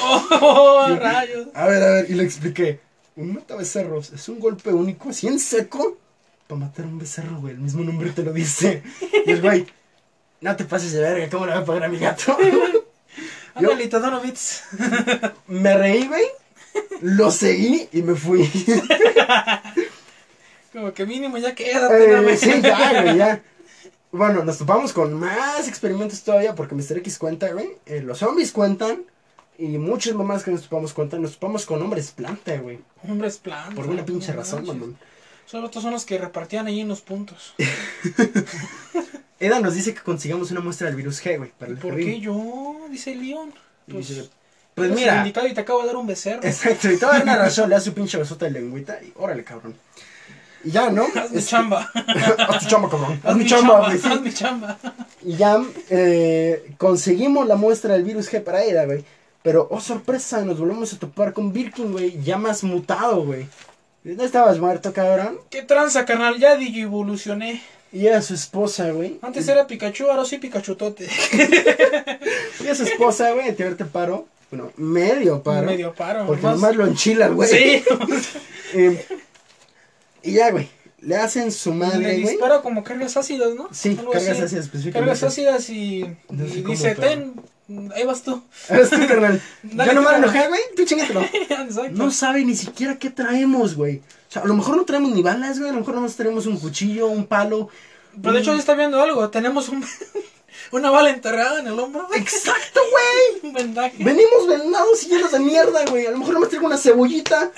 Oh, rayos. A ver, a ver, y le expliqué. Un matabecerros es un golpe único, así en seco, para matar a un becerro, güey. El mismo nombre te lo dice. Y el güey, no te pases de verga, ¿cómo le voy a pagar a mi gato? Yo- Ándale, te dono bits. Me reí, güey. Lo seguí y me fui. Como que mínimo ya quédate, Eh, dame. sí, ya, güey, ya. Bueno, nos topamos con más experimentos todavía porque Mr. X cuenta, güey. eh, los zombies cuentan. Y muchas mamás que nos topamos cuentan. Nos topamos con hombres planta, güey. Hombres plan. Por una pinche razón, mamón. Solo estos son los que repartían ahí en los puntos. Eda nos dice que consigamos una muestra del virus G, güey. Para el ¿Por jardín. qué yo? Dice León. Pues, dice, pues mira. indicado y te acabo de dar un becerro. Exacto, y te va a dar una razón, le das su pinche besota de lengüita y órale, cabrón. Y ya, ¿no? Haz mi chamba. Haz tu chamba, cabrón. Haz mi chamba, güey. Haz mi chamba. Y ya eh, conseguimos la muestra del virus G para Eda, güey. Pero, oh sorpresa, nos volvemos a topar con Birkin, güey, ya más mutado, güey. No estabas muerto, cabrón. ¿Qué tranza, carnal? Ya evolucioné. Y era su esposa, güey. Antes era Pikachu, ahora soy Pikachutote. Y a su esposa, güey, te te paro. Bueno, medio paro. Medio paro. Porque más- nomás lo enchilan, güey. Sí. Eh, y ya, güey. Le hacen su Le madre, güey. dispara como cargas ácidas, ¿no? Sí, Algo cargas así. ácidas específicamente. Cargas ácidas y, y dice, ten, ahí vas tú. Eres tú, carnal. Yo no me enojé, güey. Tú chingatelo. No sabe ni siquiera qué traemos, güey. O sea, a lo mejor no traemos ni balas, güey. A lo mejor nomás traemos un cuchillo, un palo. Pero de hecho ya está viendo algo. Tenemos un, Una bala enterrada en el hombro. Exacto, güey. Un vendaje. Venimos vendados y llenos de mierda, güey. A lo mejor me traigo una cebollita.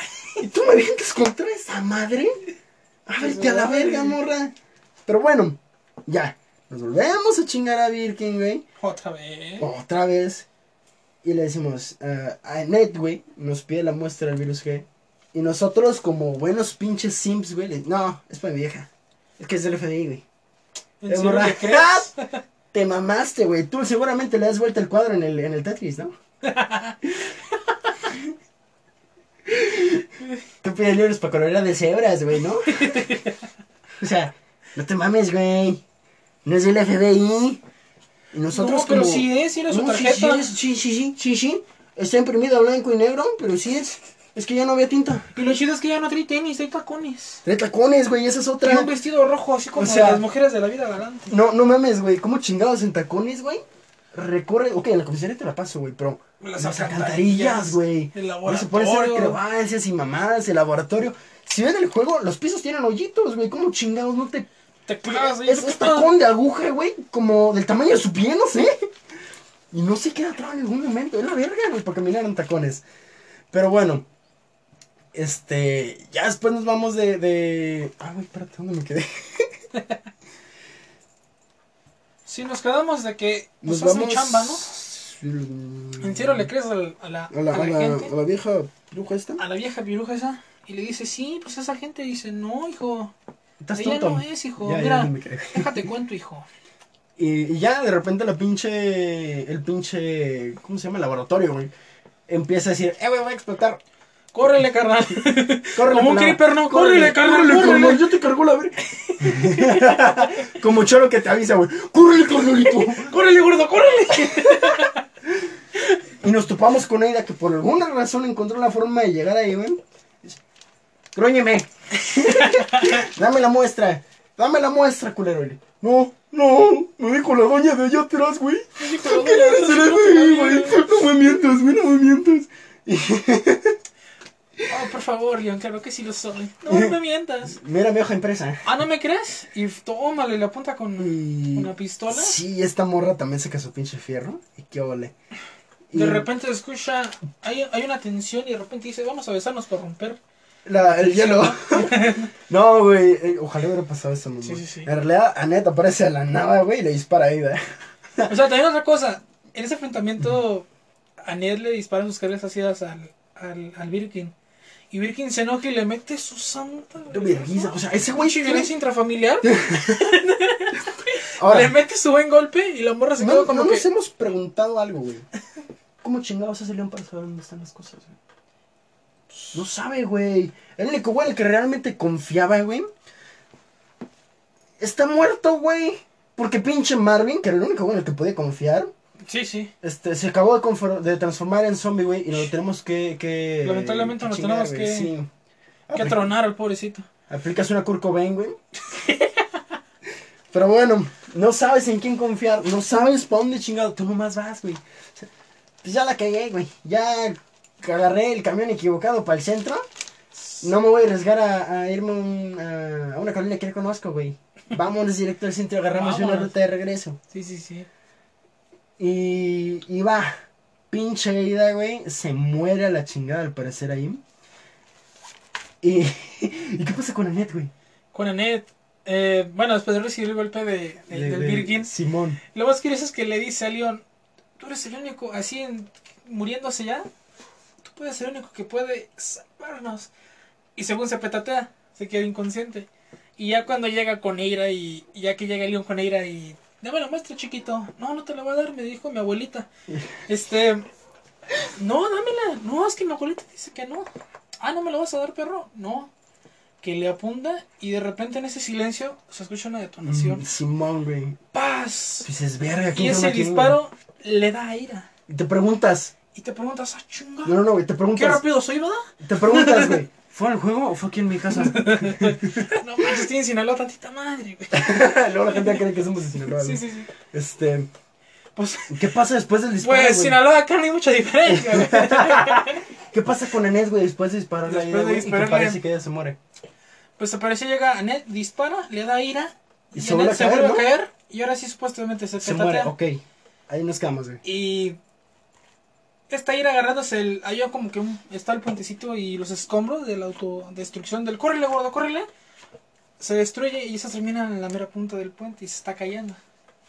Y tú me vienes contra esa madre. A verte a la verga, morra. Pero bueno, ya. Nos volvemos a chingar a Birkin, güey. Otra vez. Otra vez. Y le decimos, eh, a Annette, güey, nos pide la muestra del virus G. Y nosotros, como buenos pinches simps, güey, no, es para mi vieja. Es que es del FBI, güey. ¿En Eh, serio morra. le crees? Te mamaste, güey. Tú seguramente le das vuelta el cuadro en el, en el Tetris, ¿no? Tú pides libros para colorear de cebras, güey, ¿no? o sea, no te mames, güey. No es del FBI. Y nosotros No, pero como... sí es, sí era su No, sí, tarjeta. Sí, es, sí, sí, sí, sí, sí. Está imprimido a blanco y negro, pero sí es. Es que ya no había tinta. Y lo chido es que ya no trae tenis, trae tacones. Trae tacones, güey, esa es Y otra. un vestido rojo, así como O sea- las mujeres de la vida galante. No, no mames, güey. ¿Cómo chingados en tacones, güey? Recorre. Ok, en la comisaría te la paso, güey, pero. Las Las alcantarillas, güey. el No se puede hacer laboratorio. acrobacias y mamadas, el laboratorio. Si ven el juego, los pisos tienen hoyitos, güey. ¿Cómo chingados no te. Te clavas. Es, es tacón de aguja, güey. Como del tamaño de su pie, no sé. Y no se queda atrás en ningún momento. Es la verga, güey, para caminar en tacones. Pero bueno. Este. Ya después nos vamos de. de... Ah, güey, espérate, ¿dónde me quedé? Sí, nos quedamos de que Nos hacen vamos. chamba, ¿no? ¿En serio le crees al- a, la, A la, a la a la- gente? a la vieja bruja esta. A la vieja piruja esa. Y le dice, sí, pues esa gente dice, no, hijo. Estás Ella tonto. no es, hijo. Ya, Mira, ya déjate cuento, hijo. Y, y ya de repente la pinche. El pinche. ¿Cómo se llama? El laboratorio, güey. Empieza a decir, eh, güey, voy a explotar. Córrele, carnal. Córrele, Como un creeper, ¿no? Córrele, carnal, córrele. Yo te cargo la verga. Como choro que te avisa, güey. Córrele, carnalito. Córrele, gordo, córrele. Y nos topamos con Aida que por alguna razón encontró la forma de llegar ahí, güey. Dice, Gróñeme. Dame la muestra. Dame la muestra, culero. No, no. Me dijo la doña de allá atrás, güey. Dijo, ¿Qué le hacer güey? No me mientas, güey, no me mientas. Oh, por favor, Leon, claro que sí lo soy. No, no me mientas. mira mi hoja impresa. Ah, ¿no me crees? Y tómale, le apunta con Y... una pistola. Sí, esta morra también saca su pinche fierro. Y qué ole. Y De repente escucha, hay, hay una tensión y de repente dice, vamos a besarnos para romper. La, el hielo. no, güey. eh, Ojalá hubiera pasado eso, mamá. Sí, sí, sí. En realidad, Annette aparece a la nada, güey, y le dispara a Aida. O sea, también otra cosa. En ese enfrentamiento, Annette le dispara sus cargas ácidas al, al, al Birkin. Y Birkin se enoja y le mete su santa. Vergüenza, o sea, ese güey violencia intrafamiliar. Ahora, le mete su buen golpe y la morra se no, quedó como no que. nos hemos preguntado algo, güey. ¿Cómo chingados hace León para saber dónde están las cosas, güey? No sabe, güey. El único güey al que realmente confiaba, güey. Está muerto, güey. Porque pinche Marvin, que era el único güey en el que podía confiar, Sí, sí. este, se acabó de, de transformar en zombie, güey, y nos lo tenemos que... que Lamentablemente nos tenemos que- Sí. Que tronar al pobrecito. Aplicas una Kurt Cobain, güey. Pero bueno, no sabes en quién confiar, no sabes para dónde chingado, tú nomás vas, güey. O sea, Pues ya la cagué, güey. Ya agarré el camión equivocado para el centro. No me voy a arriesgar a, a irme a, un- a- a una colina que no conozco, güey. Vámonos directo al centro y agarramos una ruta de regreso. Sí, sí, sí. Y, y va, pinche ida, güey. Se muere a la chingada al parecer ahí. Y, ¿y qué pasa con Annette, güey? Con Annette. Eh, bueno, después de recibir el golpe de, de- De- del de Birkin. Simón. Lo más curioso es que le dice a Leon, tú eres el único, así en- muriéndose ya, tú puedes ser el único que puede salvarnos. Y según se petatea, se queda inconsciente. Y ya cuando llega con Eira y, y ya que llega Leon con Eira y... Dame la muestra, chiquito. No, no te la voy a dar, me dijo mi abuelita. Este... No, dámela. No, es que mi abuelita dice que no. Ah, ¿no me la vas a dar, perro? No. Que le apunta y de repente en ese silencio se escucha una detonación. Mm, Simón, güey. ¡Paz! Verga, Y ¿quién ese aquí, disparo le da ira. Y te preguntas. Y te preguntas, ah, chinga. No, no, no, güey. Te ¿Qué preguntas. rápido soy, verdad? Te preguntas, güey. ¿Fue en el juego o fue aquí en mi casa? No manches, estoy en Sinaloa, tantita madre, güey. Luego la gente cree que somos de Sinaloa. Sí, güey. sí, sí. Este. Pues, ¿Qué pasa después del disparo? pues güey? Sinaloa acá no hay mucha diferencia, güey. ¿Qué pasa con Enes, güey, después de dispararle a Después ella, de güey, y que parece que ella se muere? Pues aparece, llega Annette, dispara, le da ira. Y Y, se vuelve a se caer, a. Y ahora sí supuestamente se, Se muere, ok. Ahí nos quedamos, güey. Y está ir agarrándose el. Allá como que un- está el puentecito y los escombros de la autodestrucción del. ¡Córrele, gordo, córrele! Se destruye y se termina en la mera punta del puente y se está cayendo.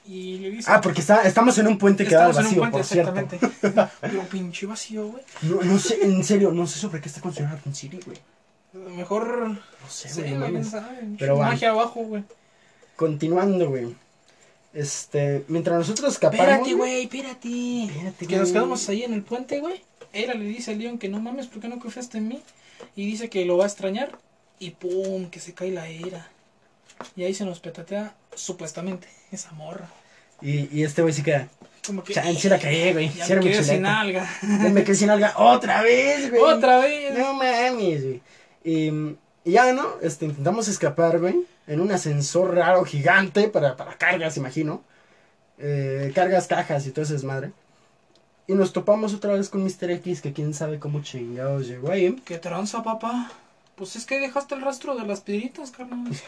Y le dice. Ah, porque está, estamos en un puente que da al Estamos en un vacío, puente, por cierto. exactamente. Pero pinche vacío, güey. No, no sé, en serio, no sé sobre qué está construyendo Raccoon City, güey. A lo mejor. No sé, Sí, güey, no. Pero magia abajo, güey. Continuando, güey. Este, mientras nosotros escapamos. Espérate, güey, espérate. Espérate, Que nos quedamos ahí en el puente, güey. Era le dice a Leon que no mames, ¿por qué no confiaste en mí? Y dice que lo va a extrañar. Y pum, que se cae la era. Y ahí se nos petatea, supuestamente, esa morra. Y, y este güey sí queda. Como que. Chan, sí la cagué, güey. Ya Sí me quedé sin alga. Ya me quedé sin alga otra vez, güey. Otra vez. No mames, güey. Y, y ya, ¿no? Este, intentamos escapar, güey. En un ascensor raro, gigante, para, para cargas, imagino. Eh, cargas, cajas y todo ese desmadre. Y nos topamos otra vez con Mr. X, que quién sabe cómo chingados llegó ahí. ¿Qué tranza, papá? Pues es que dejaste el rastro de las piedritas, carnal. Pues,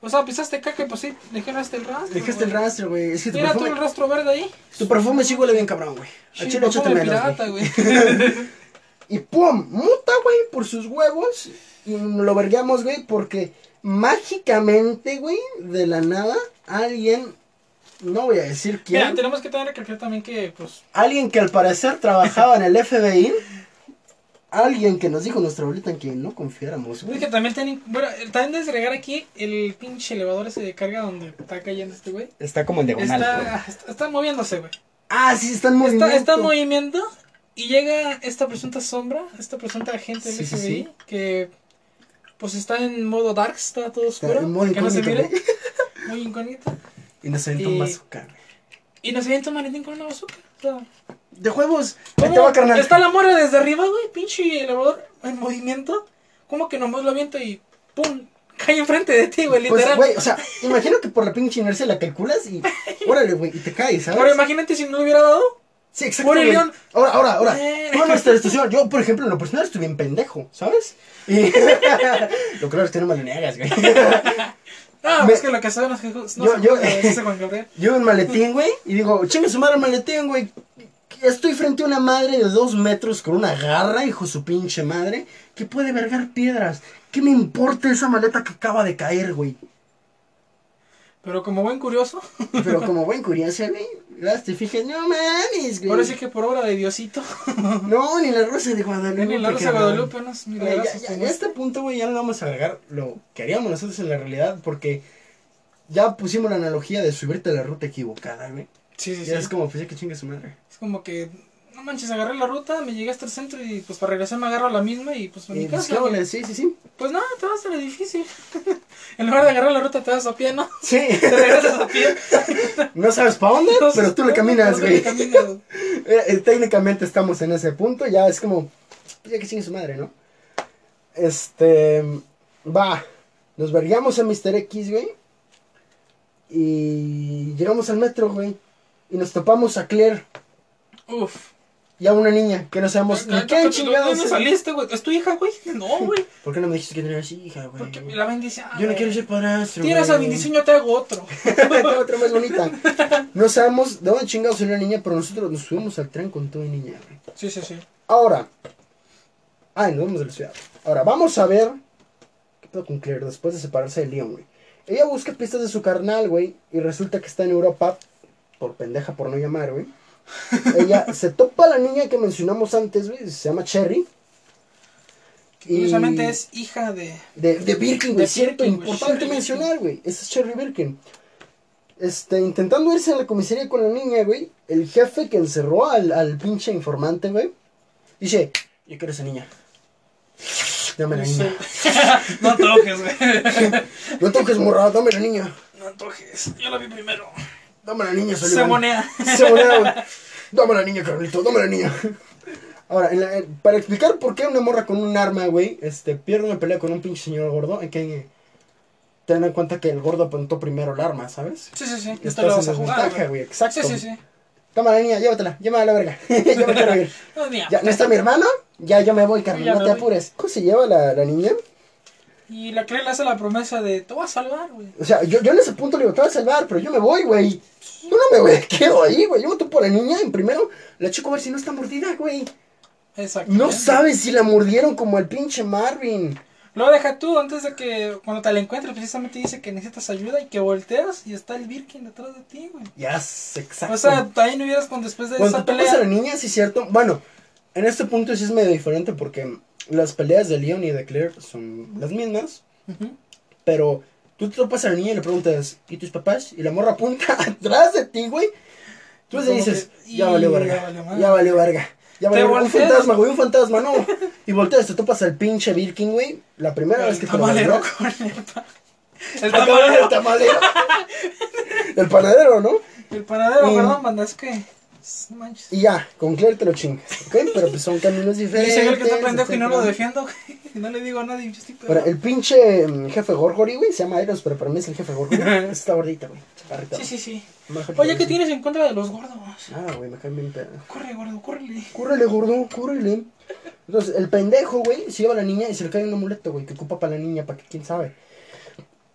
o sea, pisaste caca y pues sí, dejaste el rastro. Dejaste el rastro, güey. Es que Mira tú el perfume, rastro verde ahí. tu perfume sí huele bien cabrón, güey. Sí, chile, échate perfume menos, pirata, güey. Y pum, muta, güey, por sus huevos. Y lo vergamos, güey, porque mágicamente, güey, de la nada, alguien, no voy a decir quién, Mira, tenemos que tener que también que, pues, alguien que al parecer trabajaba en el FBI, alguien que nos dijo nuestra abuelita en que no confiáramos, Es güey. que también tienen, bueno, también debes agregar aquí el pinche elevador ese de carga donde está cayendo este güey. Está como en Está, está, está moviéndose, güey. Ah, sí, está en movimiento. Está, está en movimiento y llega esta presunta sombra, esta presunta agente del Sí, sí, FBI sí. que pues está en modo dark, está todo Está oscuro, en modo que no se mire, muy incógnito. Y nos aventó un bazooka, güey. Y nos avienta un maletín con una bazooka. De huevos. Ahí ¿cómo te va, carnal. Está la morra desde arriba, güey, pinche elevador en movimiento. ¿Cómo que nomás lo avienta y pum? Cae enfrente de ti, güey, Pues, literal. güey, o sea, imagino que por la pinche inercia la calculas y órale, güey, y te caes, ¿sabes? Ahora imagínate si no lo hubiera dado. Sí, güey. león. Ahora, ahora, ahora. Toda nuestra estación. Yo, por ejemplo, en lo personal estuve bien pendejo, ¿sabes? Y... lo claro es que no me lo niegas, güey. Ah, Me- es que lo que saben es que no Yo- se yo-. Yo en maletín, güey, y digo, chingue su madre el maletín, güey. Estoy frente a una madre de dos metros con una garra, hijo su pinche madre, que puede vergar piedras. ¿Qué me importa esa maleta que acaba de caer, güey? Pero como buen curioso, Pero como buen curioso, güey, te fijas, no mames, güey. ahora sí que por obra de Diosito, No, ni la rosa de Guadalupe. en la Rosa de. Guadalupe nos Oye, mira, ya, ya- ya este punto, güey, ya no vamos a agregar lo que haríamos nosotros en la realidad, porque ya pusimos la analogía de subirte a la ruta equivocada, güey. Sí, sí, Y sí. es como, pues ya que chingue su madre. Es como que, no manches, agarré la ruta, me llegué hasta el centro y pues para regresar me agarro a la misma y pues a mi pues, casa. sí, sí, sí. Pues no, te vas al edificio. en lugar de agarrar la ruta te vas a pie, ¿no? Sí, Te regresas a pie. no sabes para dónde, pero tú le caminas, güey. Eh, eh, técnicamente estamos en ese punto, ya es como, pues ya que chingue su madre, ¿no? Este, va, nos verguiamos a Mr. X, güey. Y llegamos al metro, güey. Y nos topamos a Claire Uf. Y a una niña que no sabemos ni qué ¿Dónde chingados. es. saliste, güey? ¿Es tu hija, güey? No, güey. ¿Por qué no me dijiste que tenías hija, güey? Porque la bendición. Yo no quiero ser padrastro. Tira esa güey. bendición, yo te hago otro. Otra más bonita. No sabemos de dónde chingados salió la niña, pero nosotros nos subimos al tren con toda niña, güey. Sí, sí, sí. Ahora. Ay, nos vamos de la ciudad. Ahora, vamos a ver. ¿Qué pedo con Claire después de separarse de Leon, güey? Ella busca pistas de su carnal, güey. Y resulta que está en Europa. Por pendeja, por no llamar, güey. Ella se topa a la niña que mencionamos antes, güey. Se llama Cherry. Que curiosamente Y- es hija de. De, de Birkin, güey. De Cierto, importante mencionar, güey. Esa es Cherry Birkin. Este, intentando irse a la comisaría con la niña, güey. El jefe que encerró al, al pinche informante, güey. Dice, yo quiero esa niña. Dame la niña. no toques, güey. No toques, morra, dame la niña. No toques. Yo la vi primero. Dame la niña, Se Sullivan. monea. Se güey. Dame la niña, Carlito, dame la niña. Ahora, en la- en- para explicar por qué una morra con un arma, güey, este, pierde una pelea con un pinche señor gordo, hay que tener en cuenta que el gordo apuntó primero el arma, ¿sabes? Sí, sí, sí. Estás lo vas a jugar. güey. exacto. Sí, sí, sí. Toma la niña, llévatela, llévala a la verga. ya me quiero ir. No, Ya, ¿no está mi hermano? Ya yo me voy, carnal, no te voy. apures. ¿Cómo se lleva la, la niña? Y la Claire le hace la promesa de, te voy a salvar, güey. O sea, yo, yo en ese punto le digo, te voy a salvar, pero yo me voy, güey. Yo no me voy, quedo ahí, güey. Yo me topo a la niña y primero la checo a ver si no está mordida, güey. Exacto. No sabes si la mordieron como el pinche Marvin. Lo deja tú antes de que cuando te la encuentres precisamente dice que necesitas ayuda y que volteas y está el Birkin detrás de ti, güey. Ya, exacto. O sea, ahí no hubieras con después de Cuando esa te topas a la pelea. niña, sí es cierto. Bueno, en este punto sí es medio diferente porque las peleas de Leon y de Claire son las mismas. Pero tú te topas a la niña y le preguntas, ¿y tus papás? Y la morra apunta atrás de ti, güey. Tú le dices, que, ya valió ya verga. valió madre". Ya valió verga. Ya valió verga. Un fantasma, güey, un fantasma, no. Y volteas, te topas al pinche Birkin, güey. La primera vez que te lo el tamalero. el tamalero. el panadero, ¿no? El panadero, Y- perdón, banda, es que. No manches. Y ya, con Claire te lo chingas, ¿ok? Pero pues son caminos diferentes. dice el que está pendejo y no lo defiendo, güey. No le digo a nadie, yo estoy pedo. Ahora, el pinche mm, jefe Gorgory, güey, se llama Eros, pero para mí es el jefe Gorgory. Está gordita, güey. chaparrita. Sí, sí, sí. Mejor Oye, que ¿qué tienes en contra de los gordos? Ah, güey, me caen bien pedo. Corre, gordo, córrele. Cúrrele, gordo, cúrrele. Entonces, el pendejo, güey, se lleva a la niña y se le cae un amuleto, güey, que ocupa para la niña, para que quién sabe.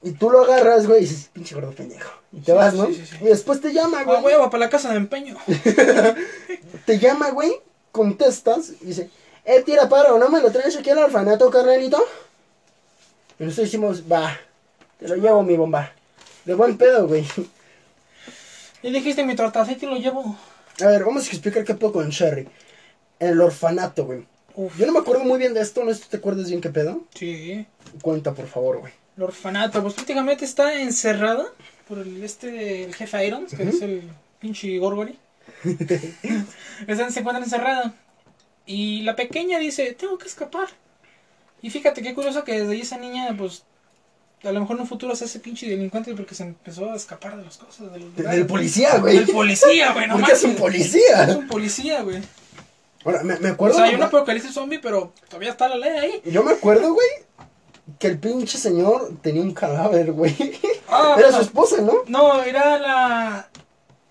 Y tú lo agarras, güey, y dices, pinche gordo pendejo. Y te Sí, vas, ¿no? sí, sí, sí. Y después te llama, Ah, güey. huevo, para la casa de empeño. Te llama, güey, contestas y dice, eh, tira paro, ¿no me lo traes aquí al orfanato, carnalito? Y nosotros decimos, va, te lo llevo, mi bomba. De buen pedo, güey. Y dijiste mi tortacito y lo llevo. A ver, vamos a explicar qué pedo con Sherry. En el orfanato, güey. Yo no me acuerdo muy bien de esto, ¿no? ¿Te acuerdas bien qué pedo? Sí. Cuenta, por favor, güey. El orfanato, pues prácticamente está encerrada por el este el jefe Irons, que Ujú. es el pinche Gorgory. Esta se encuentra encerrada. Y la pequeña dice, tengo que escapar. Y fíjate qué curioso que desde ahí esa niña, pues, a lo mejor en un futuro se hace pinche delincuente porque se empezó a escapar de las cosas. Del, De- del policía, güey. Del policía, güey, no Porque es un policía. Es un policía, güey. Ahora, me, me O acuerdo. sea, hay un mamá- apocalipsis zombie, pero todavía está la ley ahí. Yo me acuerdo, güey, que el pinche señor tenía un cadáver, güey. Ah, Era su esposa, ¿no? No, era la.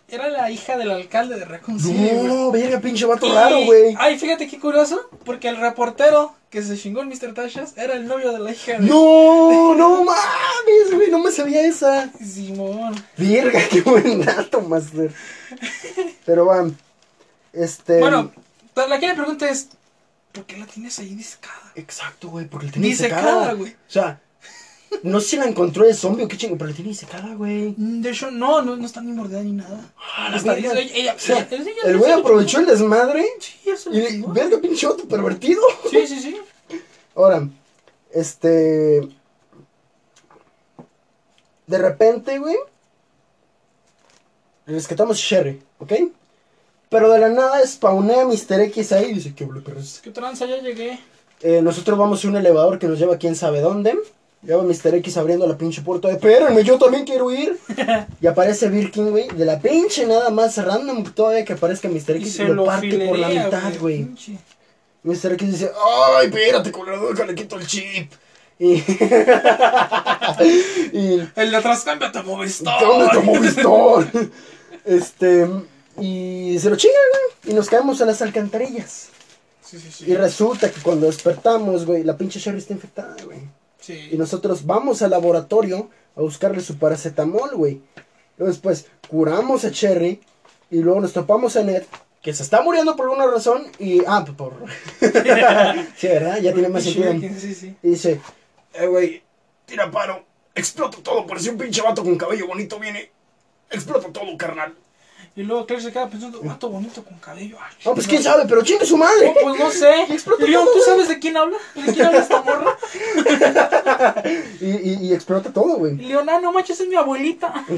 Era la hija del alcalde de güey. No, verga, pinche vato Y- raro, güey. Ay, fíjate qué curioso, porque el reportero que se chingó el Mr. Tashas era el novio de la hija de No, no mames, güey, no me sabía esa. Simón. Verga, qué buen dato, Master. Pero va, este... Bueno, la que me pregunta es: ¿por qué la tienes ahí disecada? Exacto, güey, porque le tenía Disecada, güey. O sea, no sé si la encontró de zombie o qué chingo, pero le tenía disecada, güey. Mm, De hecho, no, no, no está ni mordida ni nada. Ah, la Está- ella- ella- O sea, ella- ella- el güey aprovechó el desmadre Sí, eso lo y, chingó. verga, pinche vato pervertido. Sí, sí, sí. Ahora, este. De repente, güey. Rescatamos a Sherry, ¿ok? Pero de la nada spawnea Mr. X ahí y dice: ¿Qué perros? ¿Qué tranza? Ya llegué. Eh, nosotros vamos a un elevador que nos lleva quién sabe dónde. Lleva Mr. X abriendo la pinche puerta de espérenme, yo también quiero ir. y aparece Birkin, güey, de la pinche nada más random todavía que aparezca Mr. Y X se lo, lo parte por la mitad, güey. Mr. X dice, ay, espérate, culero, déjale quito el chip. Y, y El de atrás, cámbiate a Movistar. ¿dónde está Movistar? Este, y se lo chingan, güey, y nos caemos a las alcantarillas. Sí, sí, sí. Y resulta que cuando despertamos, güey, la pinche Sherry está infectada, güey. Sí. Y nosotros vamos al laboratorio a buscarle su paracetamol, güey. Luego después curamos a Cherry y luego nos topamos a Ned, que se está muriendo por alguna razón y... Ah, pues por... sí, ¿verdad? Ya tiene más sentido. Sí, sí. Y dice, eh, güey, tira paro, explota todo, parece un pinche vato con cabello bonito viene. Explota todo, carnal. Y luego Claire se queda pensando, vato bonito con cabello. Ay, No, pues no. quién sabe, pero chingue su madre. No, pues no sé. Y explota León, todo, ¿tú sabes de quién habla? ¿De quién habla esta morra? Y, y, y explota todo, Y güey. León, ah, no manches, es mi abuelita.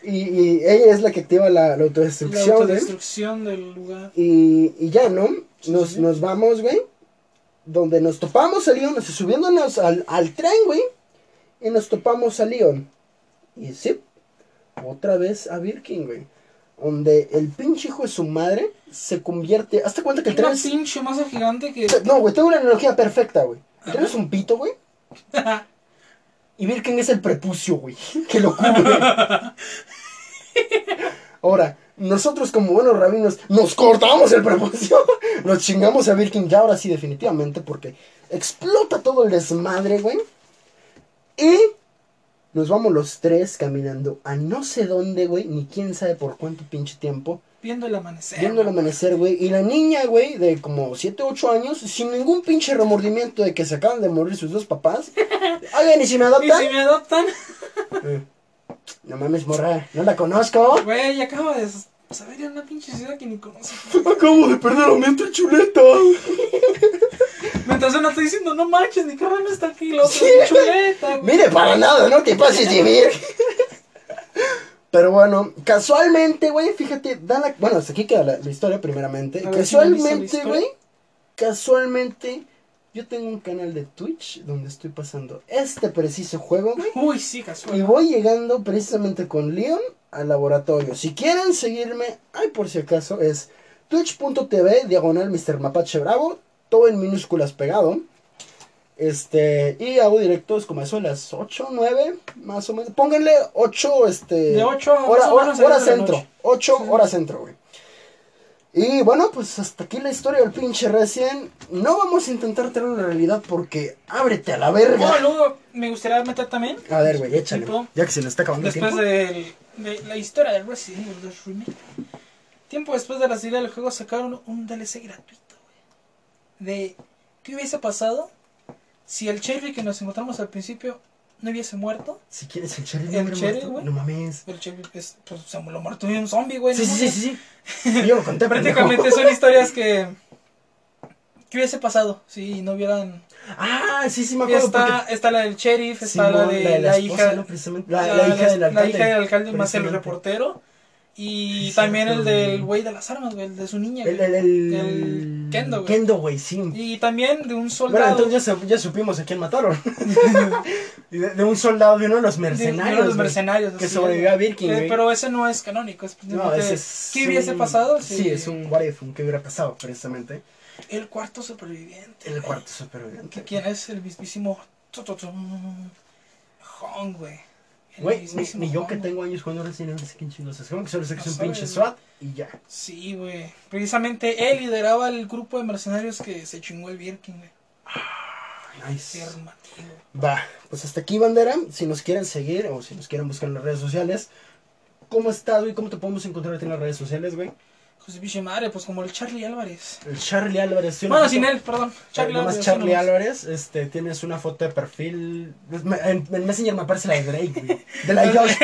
Y, y ella es la que activa la, la La autodestrucción, güey. autodestrucción del lugar. Y, y ya, ¿no? Nos, sí. nos vamos, güey. Donde nos topamos a Leon, nos subiéndonos al, al tren, güey. Y nos topamos a Leon. Y sí, otra vez a Birkin, güey. Donde el pinche hijo de su madre se convierte. Hazte cuenta que el tren Una pinche masa gigante que... No, güey, tengo una analogía perfecta, güey. El tren es un pito, güey. Y Birkin es el prepucio, güey. Que lo cubre. Ahora, nosotros como buenos rabinos nos cortamos el prepucio. Nos chingamos a Birkin ya ahora sí definitivamente porque explota todo el desmadre, güey. Y nos vamos los tres caminando a no sé dónde, güey, ni quién sabe por cuánto pinche tiempo, Viendo el amanecer. viendo el amanecer, güey. Y la niña, güey, de como 7, 8 años, sin ningún pinche remordimiento de que se acaban de morir sus dos papás. Oigan, ¿y si me Y adoptan? si me adoptan, Eh, No mames, morra, no la conozco. güey, acabo de saber en una pinche ciudad que ni conoce. Acabo de perder a mente chuleta. Mientras uno está diciendo, no manches, mi carnal no está aquí, lo otro Sí, chuleta, güey. Mire, para nada, no te pases de ver. Pero bueno, casualmente, güey, fíjate, da la... Bueno, hasta aquí queda la, la historia primeramente. A ver Casualmente, güey, casualmente, yo tengo un canal de Twitch donde estoy pasando este preciso juego, güey. Uy, sí, casual. Y voy llegando precisamente con Leon al laboratorio. Si quieren seguirme, ay, por si acaso, es twitch.tv, diagonal Mr. Mapache Bravo, todo en minúsculas pegado. Este, y hago directos como eso a las 8, 9, más o menos. Pónganle 8, este. De 8 a hora, hora, hora centro. noche. 8 Sí. horas centro, güey. Y bueno, pues hasta aquí la historia del pinche recién. No vamos a intentar tener una realidad porque ábrete a la verga. Oh, luego me gustaría meter también, A ver, güey, échale. Tipo, Ya que se nos está acabando el después tiempo. del- de la historia del Resident Evil 2 Remake, tiempo después de la salida del juego sacaron un DLC gratuito, güey. De qué hubiese pasado si el Cherry que nos encontramos al principio no hubiese muerto. Si quieres el cherry, El cherry, güey. No mames. El Cherry es, pues, se lo muerto de un zombie, güey. Sí, no sí, sí, sí. Yo lo conté, Prácticamente son historias que. ¿Qué hubiese pasado si no hubieran.? Ah, sí, sí, me acuerdo. Está, porque- está la del sheriff, está la de la, esposa, hija. ¿no? Precisamente. La, la hija del la alcalde. hija del alcalde más el reportero. Y Sí, también el del güey. de las armas, güey, el de su niña. El, el, el, El Kendo, güey. Kendo, güey, sí. Y también de un Bueno, soldado. entonces ya, ya supimos a quién mataron. De, de un soldado de uno de los de- de mercenarios. los güey. mercenarios. que sobrevivió a. Birkin, güey. Pero ese no es canónico. Es No, ese es. ¿Qué hubiese un- pasado? Sí, es un what if, un que hubiera pasado, precisamente. El cuarto superviviente. El cuarto superviviente. ¿Que ¿Quién es el mismísimo Hong, güey? Güey, ni, ni yo Hong, que tengo años jugando Resident Evil, sé quién chingos es. Como que solo sé que es No un pinche. SWAT y ya. Sí, güey. Precisamente él lideraba el grupo de mercenarios que se chingó el Birkin, güey. Nice. Afirmativo. Va, pues hasta aquí, bandera. Si nos quieren seguir o si nos quieren buscar en las redes sociales, ¿cómo estás, güey? ¿Cómo te podemos encontrar en las redes sociales, güey? José Piche madre, pues como el Charlie Álvarez. El Charlie Álvarez. una Bueno, foto- sin él, perdón. Charlie Charlie nomás Álvarez. Charlie sí. Álvarez, este, tienes una foto de perfil. En, en Messenger me aparece la de Drake, güey. De la de Josh.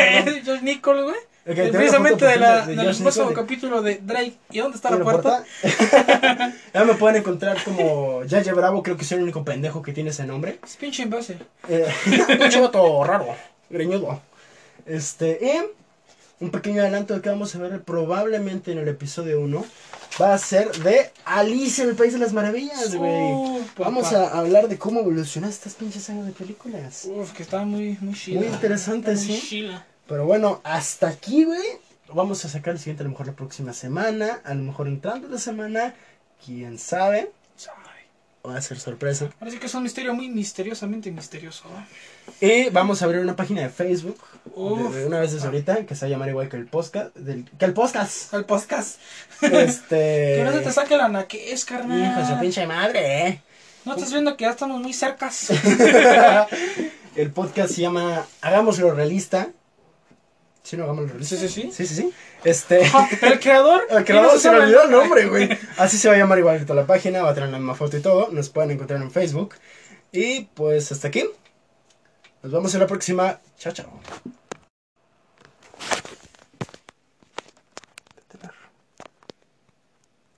Josh Nichols, güey. Ok, Eh, tengo una Precisamente de la, del Josh próximo capítulo de Drake. ¿Y dónde está ¿Y la puerta? ya me pueden encontrar como Yaya Bravo, creo que soy el único pendejo que tiene ese nombre. Es pinche imbécil. Eh, un chivoto raro, greñudo. Este, y un pequeño adelanto de que vamos a ver probablemente en el episodio 1 va a ser de Alice en el País de las Maravillas, güey. Uh. Vamos a hablar de cómo evolucionan estas pinches sagas de películas. Uf, que está muy, muy chila. Muy interesante, Está muy sí. chila. Pero bueno, hasta aquí, güey. Vamos a sacar el siguiente a lo mejor la próxima semana, a lo mejor entrando la semana, quién sabe. Va a ser sorpresa. Parece que es un misterio muy misteriosamente misterioso. ¿no? Y vamos a abrir una página de Facebook Uf. de, de una vez desde ahorita que se va a llamar igual que el podcast. Del, que el podcast. Al podcast. Este. Que no se te saque la naquez, carnal. Hijo de su pinche madre, eh. No estás viendo que ya estamos muy cercas. el podcast se llama Hagámoslo realista. ¿Sí, no hagámoslo? Sí, sí, sí. Sí, sí, sí. Este. El creador. El creador ¿quién se me olvidó el nombre, güey. Así se va a llamar igual que toda la página, va a tener la misma foto y todo. Nos pueden encontrar en Facebook. Y pues hasta aquí. Nos vemos en la próxima. Chao, chao.